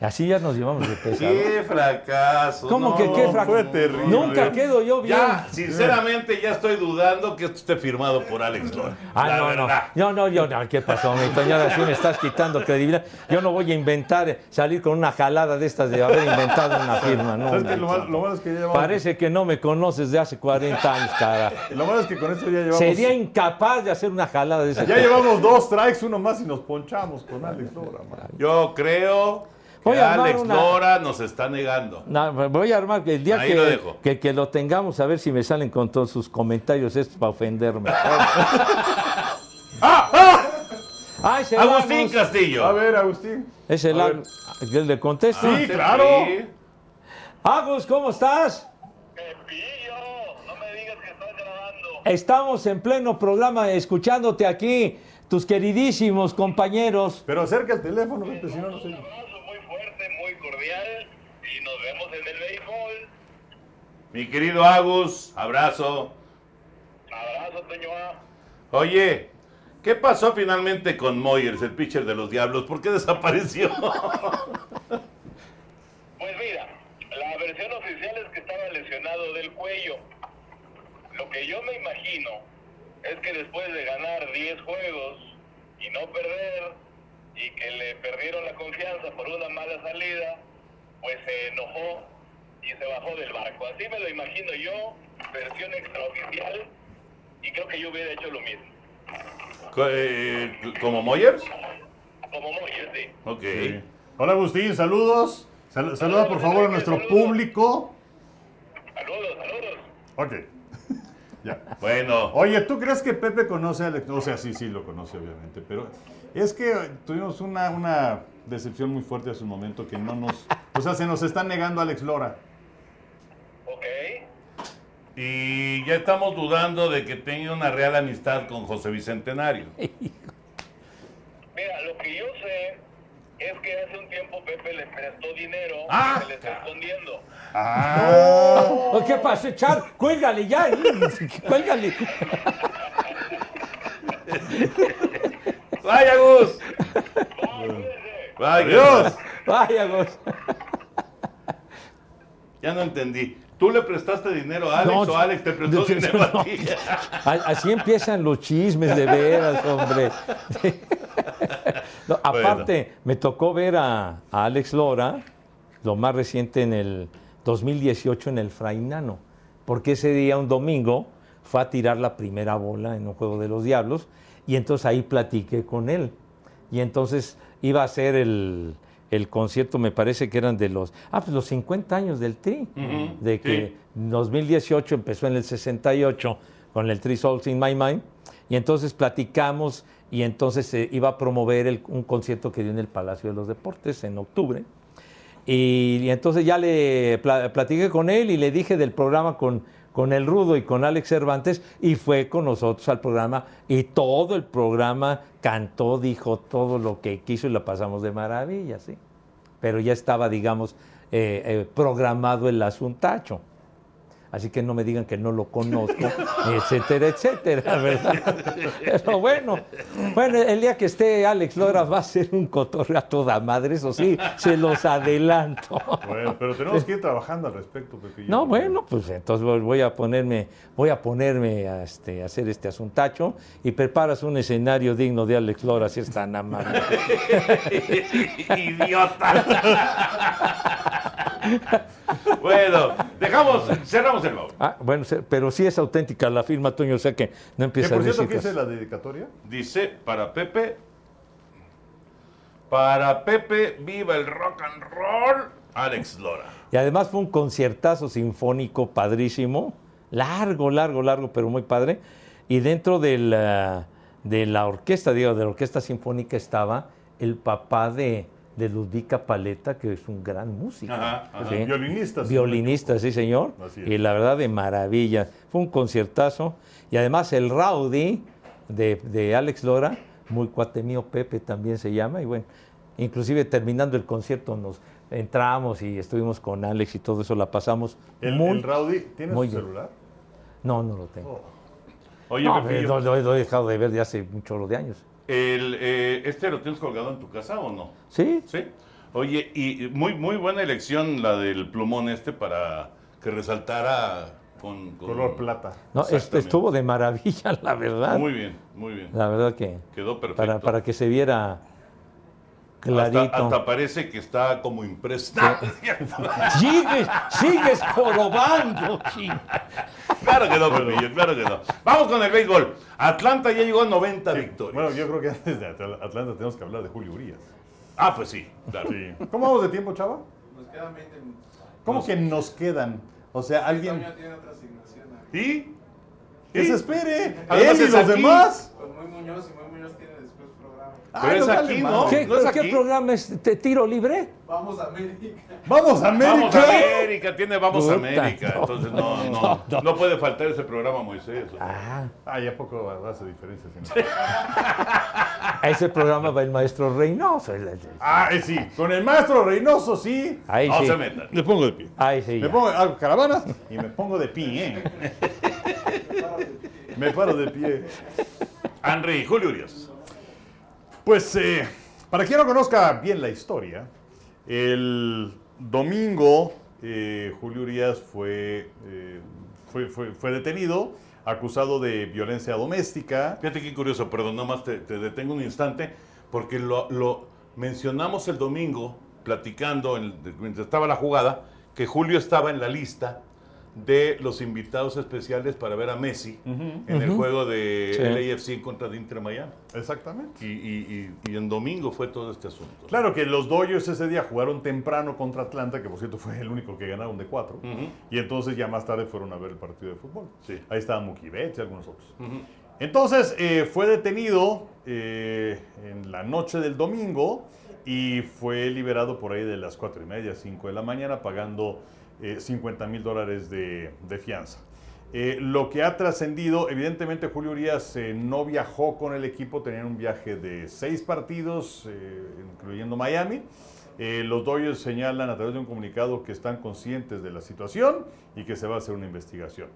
Así ya nos llevamos de pesado. Qué fracaso. ¿Cómo no. que qué fracaso? fue terrible. Nunca quedo yo bien. Ya, sinceramente, ya estoy dudando que esto esté firmado por Alex Lora. Ah, La no, verdad. no, no, no, yo, no, ¿qué pasó, mi? Ahora sí me estás quitando credibilidad. Yo no voy a inventar, salir con una jalada de estas de haber inventado una firma, no. ¿Sabes qué? Lo, hombre. mal- lo malo es que ya llevamos. Parece que no me conoces de hace 40 años, cara. Lo malo es que con esto ya llevamos. Sería incapaz de hacer una jalada de ese Ya llevamos dos strikes, uno más y nos ponchamos con Alex Lora, man. Yo creo que Voy a armar Alex una- Lora nos está negando. No, voy a armar que el día que lo dejo. que, que lo tengamos, a ver si me salen con todos sus comentarios estos para ofenderme. [laughs] [laughs] ¡Ah! ese Agustín Lagos. Castillo. A ver, Agustín. Es el que le contesto. Sí, claro. Sí. Agus, ¿cómo estás? Pepillo, no me digas que estás grabando. Estamos en pleno programa escuchándote aquí, tus queridísimos compañeros. Pero acerca el teléfono, Pepe, si no, no sé. Un abrazo muy fuerte, muy cordial y nos vemos en el béisbol. Mi querido Agus, abrazo. Abrazo, A. Oye, ¿qué pasó finalmente con Moyers, el pitcher de los Diablos? ¿Por qué desapareció? [laughs] Pues mira, la versión oficial es que estaba lesionado del cuello. Lo que yo me imagino es que después de ganar 10 juegos y no perder, y que le perdieron la confianza por una mala salida, pues se enojó y se bajó del barco. Así me lo imagino yo, versión extraoficial, y creo que yo hubiera hecho lo mismo. Eh, ¿Como Moyers? Como Moyes, sí. Ok. Sí. Hola, Agustín, saludos. Sal- saluda, por favor, a nuestro público. Saludos, saludos. Ok. Ya. Bueno, Oye, ¿tú crees que Pepe conoce a Alex? O sea, sí, sí, lo conoce, obviamente. Pero es que tuvimos una, una decepción muy fuerte hace un momento que no nos. O sea, se nos está negando Alex Lora. Ok. y ya estamos dudando de que tenga una real amistad con José Bicentenario. Mira, lo que yo es que hace un tiempo Pepe le prestó dinero Ah, y se le está escondiendo. Ah. Oh, ¿Qué pasa, Char? Cuélgale ya, cuélgale. ¡Vaya, Gus! ¡Vaya! Adiós. Vaya, Gus. Ya no entendí. ¿Tú le prestaste dinero a Alex No, o Alex te prestó no, dinero a ti? Así empiezan los chismes de veras, hombre. [laughs] [laughs] No, aparte, me tocó ver a, a Alex Lora, lo más reciente en el 2018 en el Frainano, porque ese día, un domingo, fue a tirar la primera bola en un juego de los Diablos y entonces ahí platiqué con él. Y entonces iba a ser el, el concierto, me parece que eran de los, ah, pues los 50 años del Tri, de que sí. 2018 empezó en el 68 con el Three Souls in My Mind, y entonces platicamos y entonces se iba a promover un concierto que dio en el Palacio de los Deportes en octubre. Y, entonces ya le pla- platiqué con él y le dije del programa con, con el Rudo y con Alex Cervantes y fue con nosotros al programa y todo el programa cantó, dijo todo lo que quiso y lo pasamos de maravilla, ¿sí? Pero ya estaba, digamos, eh, eh, programado el asuntacho. Así que no me digan que no lo conozco, [laughs] etcétera, etcétera, [laughs] ¿verdad? Pero bueno, bueno, el día que esté Alex Lora va a ser un cotorreo a toda madre, eso sí, se los adelanto. Bueno, pero tenemos que ir trabajando al respecto, Pepe. No, bueno, pues entonces voy- voy a ponerme, voy a ponerme a, este, a hacer este asuntacho y preparas un escenario digno de Alex Lora, si es tan amable. [laughs] ¡Idiota! [laughs] bueno, dejamos, cerramos el baúl. Ah, bueno, pero sí es auténtica la firma, Toño, o sea que no empieza por a cierto, decir ¿qué dice la dedicatoria? Dice, para Pepe, para Pepe, viva el rock and roll, Alex Lora. Y además fue un conciertazo sinfónico padrísimo, largo, largo, largo, pero muy padre. Y dentro de la, de la orquesta, digo, de la orquesta sinfónica estaba el papá de, de Ludvika Paleta, que es un gran músico. Ajá, ajá. Sí. Violinista. sí. Violinista, sí, señor. Así es. Y la verdad, de maravilla. Fue un conciertazo. Y además, el Rowdy de, de Alex Lora, muy cuate mío, Pepe también se llama. Y bueno, inclusive terminando el concierto nos entramos y estuvimos con Alex y todo eso, la pasamos El, muy. el Rowdy, ¿tiene su bien. celular? No, no lo tengo. Oye, no, lo- lo he dejado de ver de hace un chorro de años. El, eh, ¿este lo tienes colgado en tu casa o no? ¿Sí? Sí. Oye, y muy, muy buena elección la del plumón este para que resaltara con... con- Color plata. No, este estuvo de maravilla, [laughs] la verdad. Muy bien, muy bien. La verdad que Quedó perfecto. para, para que se viera clarito. Hasta, hasta parece que está como cierto. [laughs] Sigues, sigues jorobando. Claro que no, Pepillo, claro que no. Vamos con el béisbol. Atlanta ya llegó a 90 Sí, victorias. Bueno, yo creo que antes de Atl- Atlanta tenemos que hablar de Julio Urias. Ah, pues sí, claro. Sí. ¿Cómo vamos de tiempo, chava? Nos quedan 20 minutos. ¿Cómo que nos quedan? O sea, alguien... Toño tiene otra asignación. ¿Y? ¡Que se espere! Además ¡Él y es los aquí. demás! Con Muy Muñoz y Muy Muñoz tiene. Pero Ay, es no aquí, vale ¿no? madre. ¿Qué, ¿No es ¿qué aquí? programa es? ¿Te tiro libre? Vamos a América. ¡Vamos, América! Vamos a América, tiene Vamos a América. no, Entonces no, no, no, no. no puede faltar ese programa, Moisés. Ah, Ay, ¿a poco hace diferencia? a [laughs] ese programa va el maestro Reynoso. Ah, eh, sí. Con el maestro Reynoso, sí. Ahí No sí. se metan. Me pongo de pie. Ahí sí. Me ya. pongo hago caravanas y me pongo de pie. ¿eh? [laughs] Me paro de pie. Henry, Julio Urias. Pues, eh, para quien no conozca bien la historia, el domingo eh, Julio Urias fue, eh, fue, detenido, acusado de violencia doméstica. Fíjate qué curioso, perdón, nomás te, te detengo un instante, porque lo, mencionamos el domingo, platicando, en- mientras estaba la jugada, que Julio estaba en la lista de los invitados especiales para ver a Messi en el juego de Sí. LAFC contra de Inter Miami. Exactamente. Y, y- y- y en domingo fue todo este asunto. Claro que los Dodgers ese día jugaron temprano contra Atlanta, que por cierto fue el único que ganaron de cuatro. Y entonces ya más tarde fueron a ver el partido de fútbol. Sí. Ahí estaba Mookie Betts y algunos otros. Entonces eh, fue detenido eh, en la noche del domingo y fue liberado por ahí de las cuatro y media, 5 de la mañana, pagando eh, 50 mil dólares de, fianza. Eh, lo que ha trascendido, evidentemente Julio Urias eh, no viajó con el equipo, tenían un viaje de seis partidos, eh, incluyendo Miami. Los Dodgers señalan a través de un comunicado que están conscientes de la situación y que se va a hacer una investigación.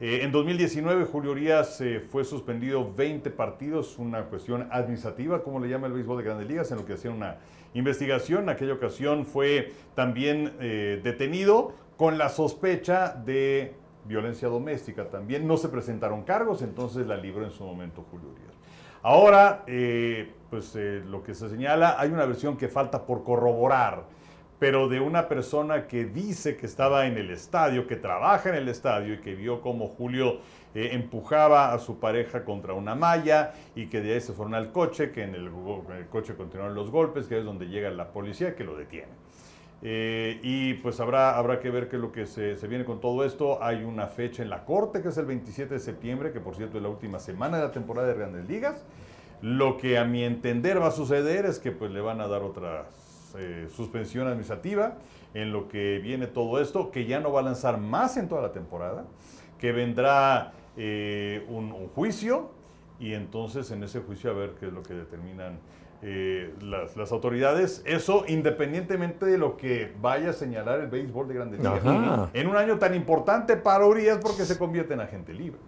Eh, en 2019, Julio Urias fue suspendido 20 partidos, una cuestión administrativa, como le llama el béisbol de grandes ligas, en lo que hacían una investigación. En aquella ocasión fue también detenido con la sospecha de violencia doméstica también. No se presentaron cargos, entonces la libró en su momento Julio Urias. Ahora, eh, pues eh, lo que se señala, hay una versión que falta por corroborar, pero de una persona que dice que estaba en el estadio, que trabaja en el estadio y que vio cómo Julio eh, empujaba a su pareja contra una malla y que de ahí se fueron al coche, que en el, en el coche continuaron los golpes, que es donde llega la policía que lo detiene. Eh, y pues habrá, habrá que ver qué es lo que se, se viene con todo esto. Hay una fecha en la corte que es el 27 de septiembre, que por cierto es la última semana de la temporada de Grandes Ligas. Lo que a mi entender va a suceder es que pues le van a dar otra eh, suspensión administrativa en lo que viene todo esto, que ya no va a lanzar más en toda la temporada, que vendrá eh, un, un juicio y entonces en ese juicio a ver qué es lo que determinan eh, las, las autoridades. Eso independientemente de lo que vaya a señalar el béisbol de Grandes Ligas. Ajá. En un año tan importante para Urias porque se convierte en agente libre.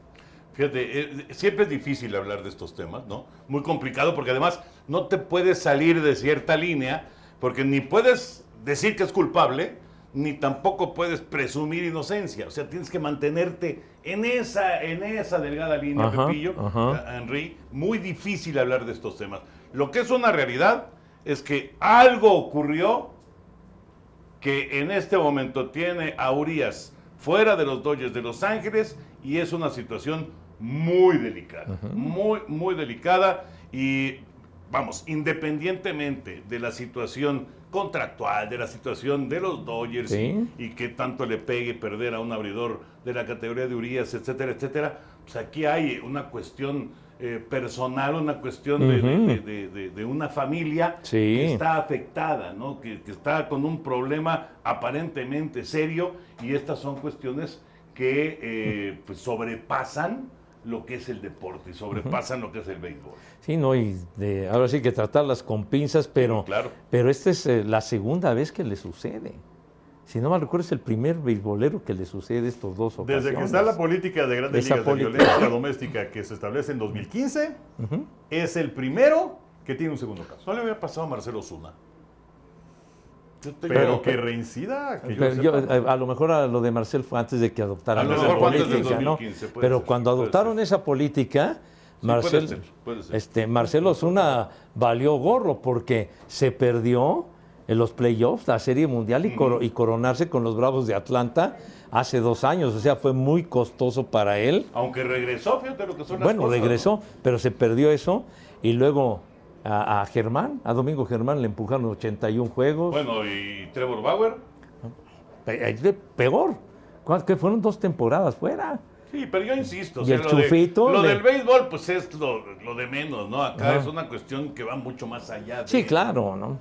Fíjate, eh, siempre es difícil hablar de estos temas, ¿no? Muy complicado porque además no te puedes salir de cierta línea porque ni puedes decir que es culpable ni tampoco puedes presumir inocencia. O sea, tienes que mantenerte en esa, en esa delgada línea, Ajá, Pepillo, ajá. eh, Henry. Muy difícil hablar de estos temas. Lo que es una realidad es que algo ocurrió que en este momento tiene a Urias fuera de los Dodgers de Los Ángeles y es una situación muy delicada, muy, muy delicada y vamos, independientemente de la situación contractual, de la situación de los Dodgers Sí. y, y que tanto le pegue perder a un abridor de la categoría de Urias, etcétera, etcétera, pues aquí hay una cuestión eh, personal, una cuestión de, de- Ujú. de- de- de- de una familia Sí. que está afectada, ¿no? que, que está con un problema aparentemente serio y estas son cuestiones que eh, pues sobrepasan lo que es el deporte y sobrepasan lo que es el béisbol. Sí, no, y de, ahora sí que tratarlas con pinzas, pero, claro. pero esta es eh, la segunda vez que le sucede. Si no mal recuerdo, es el primer beisbolero que le sucede estos dos ocasiones. Desde que está la política de grandes Esa ligas de violencia doméstica que se establece en 2015, Ujú. es el primero que tiene un segundo caso. No le había pasado a Marcelo. Yo tengo- Pero que reincida, que yo Pero yo, sepa. eh, a lo mejor a lo de Marcel fue antes de que adoptaran A lo mejor fue antes del política, ¿no? 2015, puede Pero ser, cuando adoptaron ser. esa política, Sí, Marcel, puede ser, puede ser. Este, Marcelo Osuna valió gorro porque se perdió en los playoffs, la Serie Mundial y, coro- y coronarse con los Bravos de Atlanta hace dos años. O sea, fue muy costoso para él. Aunque regresó, fíjate lo que son las Bueno, cosas, regresó, pero se perdió eso. Y luego a, a Germán, a Domingo Germán le empujaron 81 ¿no? juegos. Bueno, y Trevor Bauer. Peor. ¿Cuánto- que fueron dos temporadas fuera. Sí, pero yo insisto. o sea, el lo de- Chufito lo le- del béisbol, pues es lo, lo de menos, ¿no? Acá Ajá. es una cuestión que va mucho más allá. de- Sí, claro, ¿no?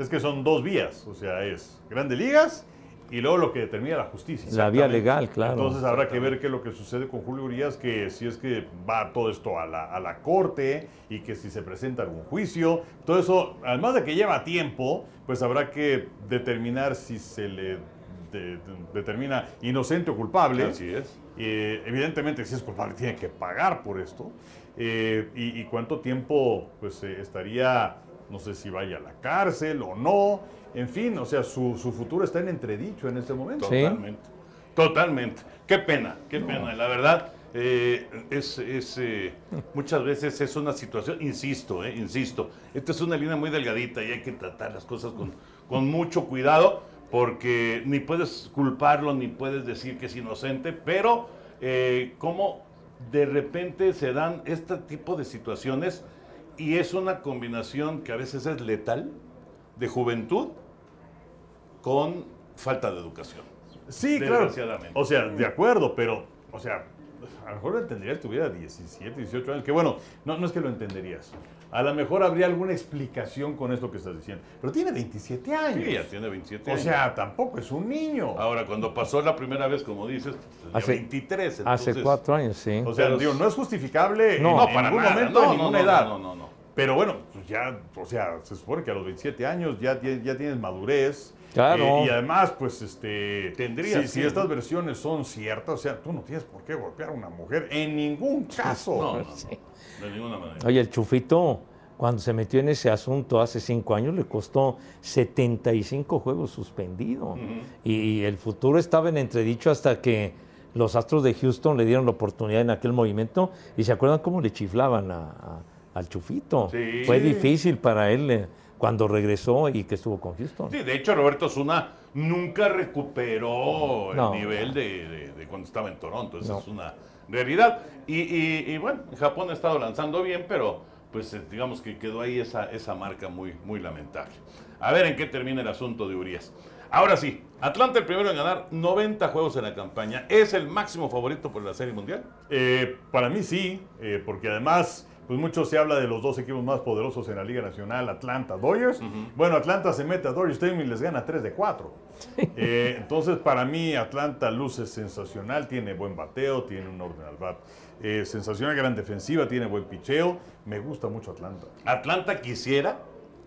Es que son dos vías, o sea, es grandes ligas y luego lo que determina la justicia. La vía legal, claro. Entonces habrá que ver qué es lo que sucede con Julio Urias, que si es que va todo esto a la, a la corte y que si se presenta algún juicio, todo eso, además de que lleva tiempo, pues habrá que determinar si se le de- de- determina inocente o culpable. Así es. Eh, evidentemente, si es culpable, tiene que pagar por esto. Eh, y, y cuánto tiempo pues, eh, estaría, no sé si vaya a la cárcel o no. En fin, o sea, su, su futuro está en entredicho en este momento. Sí. Totalmente. Totalmente. Qué pena, qué pena. La verdad, eh, es, es, eh, muchas veces es una situación, insisto, eh, insisto, esta es una línea muy delgadita y hay que tratar las cosas con, con mucho cuidado porque ni puedes culparlo ni puedes decir que es inocente, pero eh, cómo de repente se dan este tipo de situaciones y es una combinación que a veces es letal de juventud con falta de educación. Sí, claro. Desgraciadamente. O sea, de acuerdo, pero, o sea, a lo mejor lo entenderías si tuviera 17, 18 años. Que bueno, no, no es que lo entenderías. A lo mejor habría alguna explicación con esto que estás diciendo. Pero tiene 27 años. Sí, ya tiene 27 O años. sea, tampoco es un niño. Ahora, cuando pasó la primera vez, como dices, tenía Hace- 23. Hace cuatro años, sí. O sea, Pero- digo, no es justificable No, en, No, en para ningún nada. momento, No, en no, ninguna no, edad. no, no, no. Pero bueno, pues ya, o sea, se supone que a los 27 años ya, tie- ya tienes madurez. Claro. Eh, y además, pues, este. Tendría, si, estas versiones son ciertas, o sea, tú no tienes por qué golpear a una mujer en ningún caso. No, no, Sí. no, de ninguna manera. Oye, el Chufito, cuando se metió en ese asunto hace cinco años, le costó 75 juegos suspendido. y, y el futuro estaba en entredicho hasta que los Astros de Houston le dieron la oportunidad en aquel movimiento. ¿Y se acuerdan cómo le chiflaban a- a- al Chufito? Sí. Fue difícil para él eh, cuando regresó y que estuvo con Houston. Sí, de hecho, Roberto Zuna nunca recuperó No. el nivel de, de- de cuando estaba en Toronto. Esa No. es una realidad. Y, y- y bueno, Japón ha estado lanzando bien, pero pues eh, digamos que quedó ahí esa, esa marca muy, muy lamentable. A ver en qué termina el asunto de Urias. Ahora sí, Atlanta el primero en ganar 90 juegos en la campaña. ¿Es el máximo favorito por la Serie Mundial? Eh, para mí sí, eh, porque además, pues mucho se habla de los dos equipos más poderosos en la Liga Nacional, Atlanta, Dodgers. Bueno, Atlanta se mete a Dodgers Stadium y les gana 3 de 4. Eh, entonces, para mí, Atlanta luce sensacional, tiene buen bateo, tiene un orden al bat. Eh, sensacional, gran defensiva, tiene buen picheo. Me gusta mucho Atlanta. Atlanta quisiera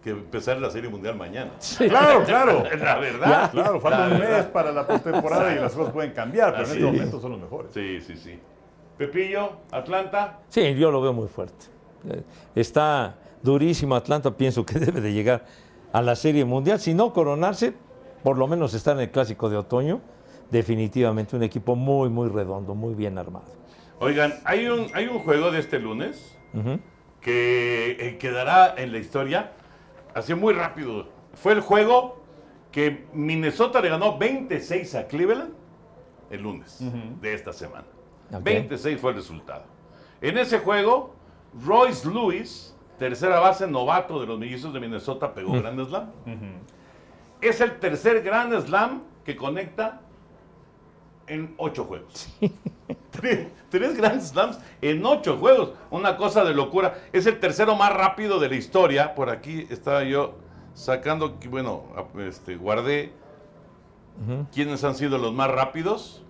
que empezara la Serie Mundial mañana. Claro, claro. [laughs] La verdad. Claro, falta un mes para la postemporada y las cosas pueden cambiar, pero Así en este es. momento son los mejores. Sí, sí, sí. Pepillo, Atlanta. Sí, yo lo veo muy fuerte. Está durísimo Atlanta, pienso que [laughs] debe de llegar a la Serie Mundial. Si no coronarse, por lo menos está en el Clásico de Otoño. Definitivamente un equipo muy, muy redondo, muy bien armado. Oigan, hay un, hay un juego de este lunes que eh, quedará en la historia así muy rápido. Fue el juego que Minnesota le ganó 26 a Cleveland el lunes de esta semana. Ok. 26 fue el resultado. En ese juego, Royce Lewis, tercera base novato de los mellizos de Minnesota, pegó Grand Slam. Es el tercer Grand Slam que conecta en ocho juegos. [laughs] Tres, tres Grand Slams en ocho juegos. Una cosa de locura. Es el tercero más rápido de la historia. Por aquí estaba yo sacando, bueno, este, guardé quiénes han sido los más rápidos.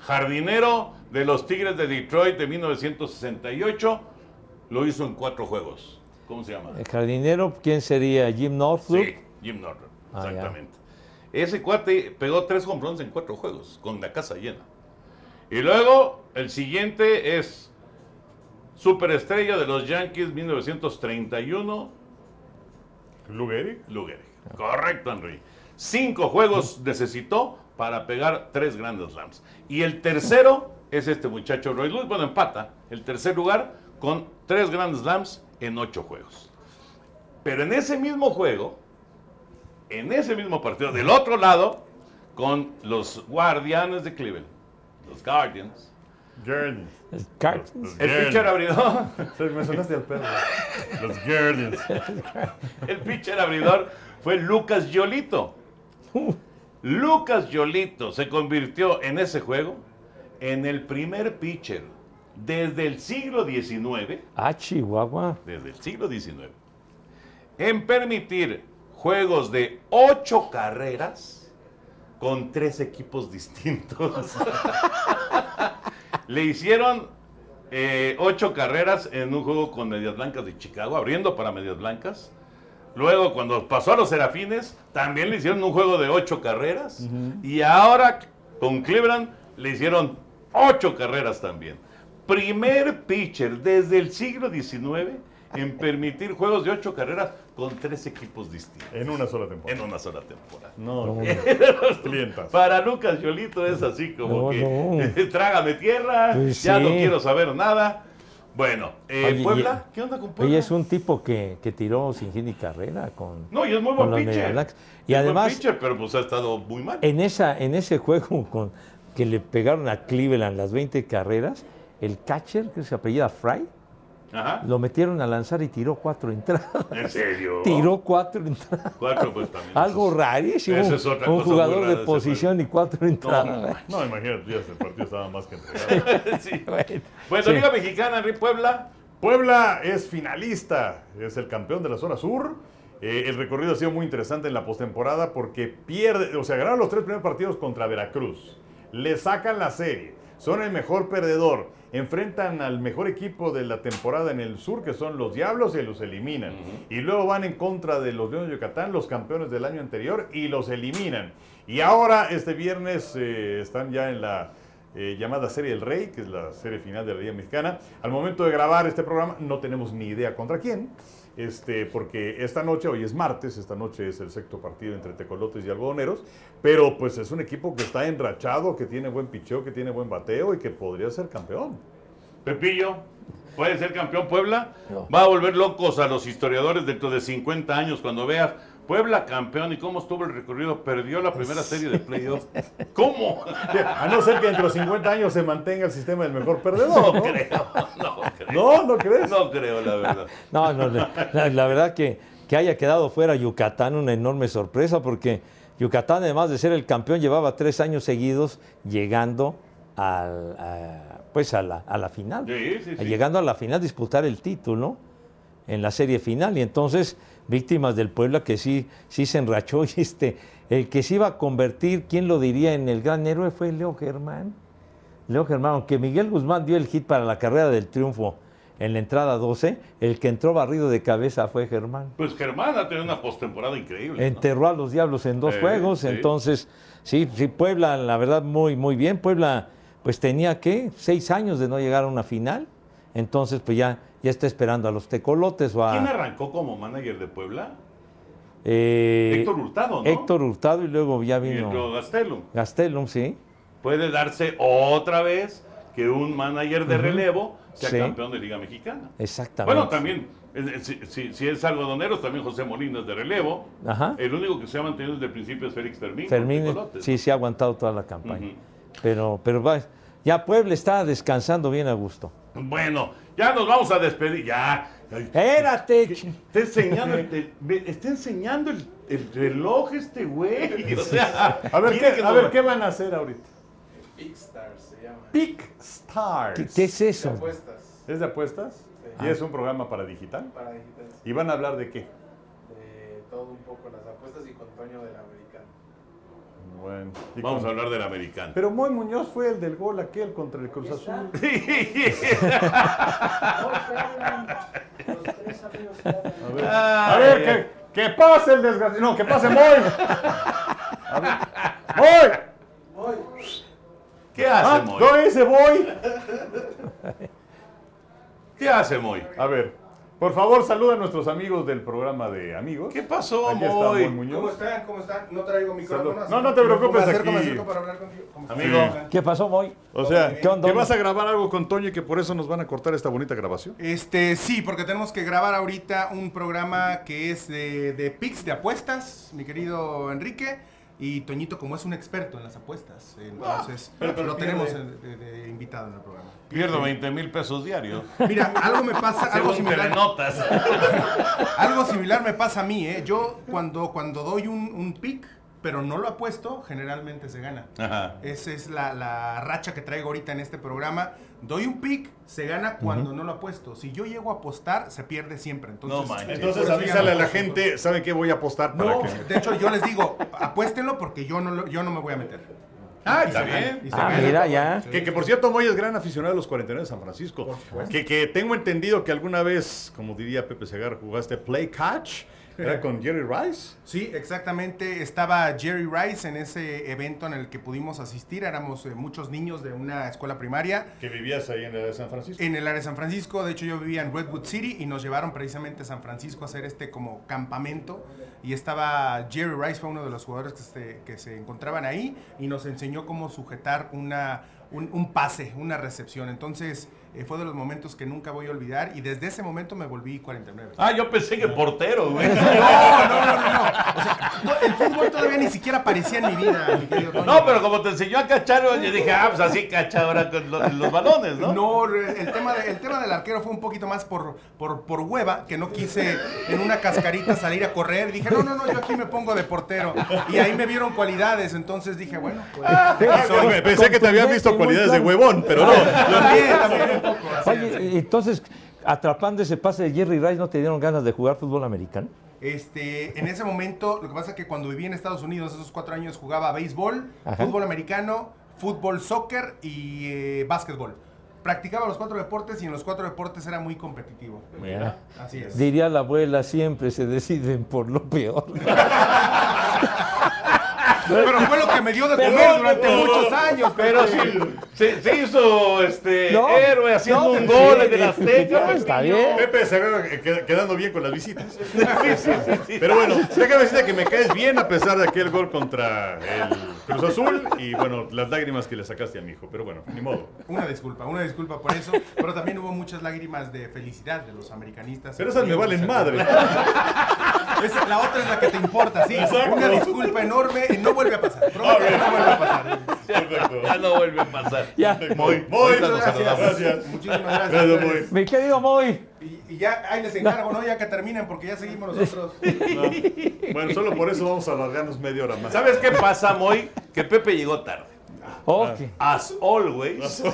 Jardinero de los Tigres de Detroit de 1968 lo hizo en cuatro juegos. ¿Cómo se llama? El jardinero, ¿quién sería? Jim Northrup. Sí, Jim Norton, Ah, ya. exactamente. Ese cuate pegó tres hombrones en cuatro juegos, con la casa llena. Y luego, el siguiente es Superestrella de los Yankees 1931, Lou Gehrig. Lou Gehrig. Correcto, Henry. Cinco juegos necesitó para pegar tres grandes slams. Y el tercero es este muchacho Roy Lewis. Bueno, empata. El tercer lugar con tres grandes slams en ocho juegos. Pero en ese mismo juego, en ese mismo partido, del otro lado, con los Guardianes de Cleveland, los Guardians, Guardians. El pitcher abridor, Sí, Me sonaste al perro. Los Guardians. el pitcher abridor fue Lucas Yolito. Lucas Yolito se convirtió en ese juego en el primer pitcher desde el siglo XIX, Ah, Chihuahua. desde el siglo XIX, en permitir juegos de ocho carreras con tres equipos [laughs] distintos. Le hicieron eh, ocho carreras en un juego con Medias Blancas de Chicago, abriendo para Medias Blancas. Luego, cuando pasó a los Serafines, también le hicieron un juego de ocho carreras. Y ahora, con Cleveland, le hicieron ocho carreras también. Primer pitcher desde el siglo XIX en permitir juegos de ocho carreras con tres equipos distintos En una sola temporada. en una sola temporada. No, [laughs] clientas. Para Lucas Yolito es así como No, que no. [laughs] trágame tierra, Pues ya no quiero saber nada. Bueno, eh, Oye, Puebla, y- ¿qué onda con Puebla? Oye, es un tipo que, que tiró sin hit ni carrera con, No, y es muy buen pitcher. Y Es buen además, pitcher, pero pues ha estado muy mal. en, esa, en ese juego [laughs] con, que le pegaron a Cleveland las 20 carreras, el catcher, que se apellida Fry, Ajá. lo metieron a lanzar y tiró cuatro entradas. ¿En serio? [laughs] tiró cuatro entradas. Cuatro, pues también. Algo eso es- rarísimo. Esa es otra un cosa jugador de ese posición y cuatro entradas. No, [laughs] imagínate, ya el partido estaba más que entregado. Sí. [laughs] Bueno, Bueno, sí. Liga Mexicana, Henry Puebla. Puebla es finalista, es el campeón de la zona sur. Eh, el recorrido ha sido muy interesante en la postemporada porque pierde, o sea, ganaron los tres primeros partidos contra Veracruz. Le sacan la serie, son el mejor perdedor. Enfrentan al mejor equipo de la temporada en el sur, que son los Diablos, y los eliminan. Y luego van en contra de los Leones de Yucatán, los campeones del año anterior, y los eliminan. Y ahora, este viernes, eh, están ya en la eh, llamada Serie del Rey, que es la serie final de la Liga Mexicana. Al momento de grabar este programa no tenemos ni idea contra quién, este, porque esta noche, hoy es martes, esta noche es el sexto partido entre Tecolotes y Algodoneros, pero pues es un equipo que está enrachado, que tiene buen picheo, que tiene buen bateo y que podría ser campeón. Pepillo, puede ser campeón Puebla. No. Va a volver locos a los historiadores dentro de 50 años cuando veas Puebla campeón y cómo estuvo el recorrido. Perdió la primera [laughs] serie de playoff. ¿Cómo? [laughs] A no ser que dentro de 50 años se mantenga el sistema del mejor perdedor, ¿no? creo, no creo. ¿No? ¿No crees? No creo, la verdad. [laughs] No, no, la, la- la verdad que, que haya quedado fuera Yucatán una enorme sorpresa porque Yucatán, además de ser el campeón, llevaba tres años seguidos llegando al, a, pues a, la, a la final. Sí, sí, sí. Llegando a la final, disputar el título en la serie final. Y entonces, víctimas del Puebla que sí, sí se enrachó. [laughs] Y este, el que se iba a convertir, ¿quién lo diría en el gran héroe? Fue Leo Germán. Leo Germán, aunque Miguel Guzmán dio el hit para la carrera del triunfo en la entrada 12, el que entró barrido de cabeza fue Germán. Pues Germán ha tenido una postemporada increíble. ¿no? Enterró a los Diablos en dos juegos, sí. entonces, sí, sí, Puebla, la verdad, muy, muy bien. Puebla, pues tenía, ¿qué? Seis años de no llegar a una final, entonces, pues ya, ya está esperando a los tecolotes o a... ¿Quién arrancó como manager de Puebla? eh, Héctor Hurtado, ¿no? Héctor Hurtado y luego ya Y vino Gastelum. Gastelum, sí. Puede darse otra vez que un manager de relevo sea Sí. campeón de Liga Mexicana. Exactamente. Bueno, también, si, si- si es algodoneros, también José Molina es de relevo. Ajá. El único que se ha mantenido desde el principio es Félix Fermín. Fermín, sí, sí ha aguantado toda la campaña. Pero, pero va, ya Puebla está descansando bien a gusto. Bueno, ya nos vamos a despedir. Ya. Espérate. Está enseñando el, está enseñando el, el reloj este güey. [laughs] O sea, A ver, ¿qué, a ver, ¿qué van a hacer ahorita? Pickstars se llama. Pick Stars. ¿Qué, qué es De eso? apuestas ¿Es de apuestas? Sí. ¿Y es un programa para digital? para digitales. ¿Y van a hablar de qué? De todo un poco las apuestas y con Toño del americano. Bueno. ¿y Vamos a hablar del americano. Pero Moy Muñoz fue el del gol aquel contra el Cruz Azul. A ver, a ver que, que pase el desgraciado. No, que pase Moy. A ver. ¡Moy! ¿Qué hace Ah, Moy? no ese Moy. ¿Qué hace Moy? A ver, por favor, saluda a nuestros amigos del programa de amigos. ¿Qué pasó, Aquí está Moy Moy? Muñoz. ¿Cómo están? ¿Cómo están? No traigo micrófono. Salud. No, no te preocupes, Me acerco, me aquí. acerco para hablar contigo. Amigo. ¿Qué pasó, Moy? O sea, ¿Qué vas a grabar algo con Toño y que por eso nos van a cortar esta bonita grabación? Este, sí, porque tenemos que grabar ahorita un programa que es de, de picks de apuestas, mi querido Enrique. Y Toñito, como es un experto en las apuestas, entonces pero lo pierde. tenemos en- de, de invitado en el programa. Pierdo 20 mil pesos diarios. Mira, algo me pasa, [laughs] algo similar, telenotas. [laughs] algo similar me pasa a mí, ¿eh? Yo cuando, cuando doy un, un pick, pero no lo apuesto, generalmente se gana. Ajá. Esa es la, la racha que traigo ahorita en este programa. Doy un pick, se gana cuando no lo apuesto. Si yo llego a apostar, se pierde siempre. Entonces, No manches. Entonces ya avísale a la gente, ¿saben qué voy a apostar para No, que... de hecho yo les digo, apuéstenlo porque yo no, lo- yo no me voy a meter. Ah, Y está bien. y se Ah, gana. mira, ya. Que, que por cierto, Moy es gran aficionado a los 49 de San Francisco. Que, que tengo entendido que alguna vez, como diría Pepe Segar, jugaste Play Catch. Era [laughs] con Jerry Rice. Sí, exactamente. Estaba Jerry Rice en ese evento en el que pudimos asistir. Éramos eh, muchos niños de una escuela primaria. Que vivías ahí en el de San Francisco. En el área de San Francisco, de hecho yo vivía en Redwood City y nos llevaron precisamente a San Francisco a hacer este como campamento y estaba Jerry Rice, fue uno de los jugadores que se, que se encontraban ahí y nos enseñó cómo sujetar una, un, un pase, una recepción. Entonces eh, fue de los momentos que nunca voy a olvidar y desde ese momento me volví 49. Ah, yo pensé que portero, güey. [laughs] No, no, no, no, no. O sea, no, el fútbol todavía ni siquiera aparecía en mi vida, mi querido Toño. No, pero como te enseñó a cachar, yo dije, ah, pues así cacha ahora con los, los balones, ¿no? No, el tema, de- el tema del arquero fue un poquito más por, por, por hueva, que no quise en una cascarita salir a correr. Dije, no, no, no, yo aquí me pongo de portero. Y ahí me vieron cualidades, entonces dije, bueno, pues. Ah, Pensé que te habían visto cualidades de huevón, pero no. También, también Oye, entonces, atrapando ese pase de Jerry Rice, ¿no te dieron ganas de jugar fútbol americano? Este, en ese momento, lo que pasa es que cuando viví en Estados Unidos, esos cuatro años jugaba béisbol, Ajá. fútbol americano, fútbol, soccer y eh, básquetbol. Practicaba los cuatro deportes y en los cuatro deportes era muy competitivo. Mira. Así es. Diría la abuela, siempre se deciden por lo peor. [laughs] Pero fue lo que me dio de Pero- comer durante muchos años. Pero sí, se, se hizo este No, héroe haciendo no, un sí, gol en el sí, Azteca. sí, está bien. Pepe se que- quedando bien con las visitas. [laughs] Pero bueno, déjame decirte que me caes bien a pesar de aquel gol contra el Cruz Azul y bueno, las lágrimas que le sacaste a mi hijo. Pero bueno, ni modo. Una disculpa, una disculpa por eso. Pero también hubo muchas lágrimas de felicidad de los americanistas. Pero esas me valen madre. [laughs] Esa- la otra es la que te importa, sí. Una disculpa enorme no vuelve a pasar. [laughs] Prometo que no vuelve a pasar. Ya no vuelve a pasar. Ya. Muy, Muy, Muchas gracias. Gracias. Muchísimas gracias. Gracias, señores. Mi querido Moy, Y, y ya ahí les encargo, ¿no? Ya que terminen porque ya seguimos nosotros. [laughs] No. Bueno, solo por eso vamos a alargarnos media hora más. ¿Sabes qué pasa, Moy? Que Pepe llegó tarde. ok, As always. [laughs]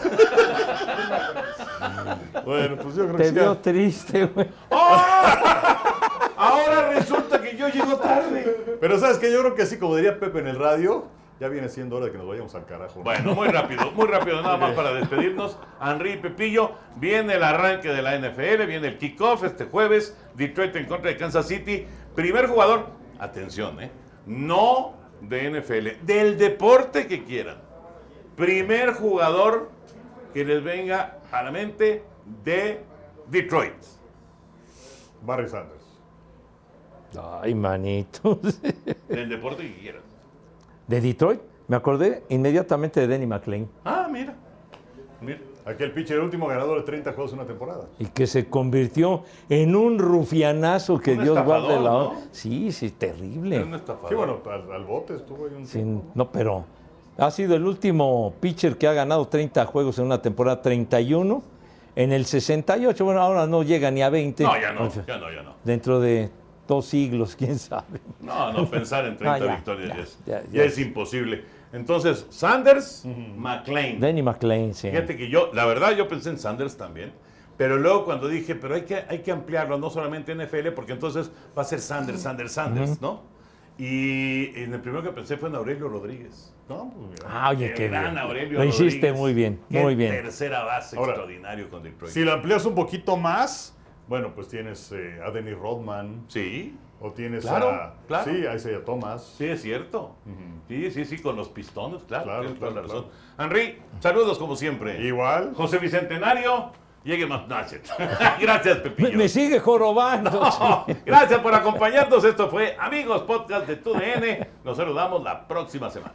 Bueno, pues yo creo te que sí. veo triste, güey. Ahora resulta que yo llego tarde. Pero sabes que yo creo que así como diría Pepe en el radio, ya viene siendo hora de que nos vayamos al carajo. Bueno, muy rápido, muy rápido, nada más para despedirnos. Henry y Pepillo, viene el arranque de la NFL, viene el kickoff este jueves, Detroit en contra de Kansas City. Primer jugador, atención, ¿eh? No de NFL, del deporte que quieran. Primer jugador que les venga a la mente de Detroit. Barry Sanders. Ay, manito. [laughs] Del deporte que quieran. De Detroit, me acordé inmediatamente de Denny McLean. Ah, mira. Mira. Aquel pitcher último ganador de 30 juegos en una temporada. Y que se convirtió en un rufianazo que Un Dios guarde la ¿no? Sí, sí, Era un terrible. estafador. Sí, bueno, al, al bote estuvo ahí un Sin- no, pero ha sido el último pitcher que ha ganado 30 juegos en una temporada, 31. En el 68, bueno, ahora no llega ni a 20. No, ya no, ya no, ya no. Dentro de dos siglos, [laughs] quién sabe. No, no, pensar en 30 Ah, ya, victorias ya, ya, es, ya, ya ya. es imposible. Entonces, Sanders, McLean. Danny McLean, sí. Fíjate que yo, la verdad, yo pensé en Sanders también. Pero luego cuando dije, pero hay que, hay que ampliarlo, no solamente NFL, porque entonces va a ser Sanders, Sanders, Sanders, ¿no? Y en el primero que pensé fue en Aurelio Rodríguez. No. Ah, oye, qué gran bien. Aurelio Lo hiciste Rodríguez. muy bien, Qué muy bien. Tercera base Ahora, extraordinario con Detroit. Si lo amplias un poquito más, bueno, pues tienes eh, a Denny Rodman, Sí, o tienes Claro, a, claro. sí, a Isaiah Thomas. sí, es cierto. Sí, sí, sí, con los pistones, claro. Claro, tienes toda claro, la razón. Henry, saludos como siempre. Igual. José Bicentenario, llegue más. [laughs] Gracias, Me, Pepillo. me sigue jorobando. No, [laughs] gracias por acompañarnos. Esto fue Amigos Podcast de TUDN. Nos saludamos la próxima semana.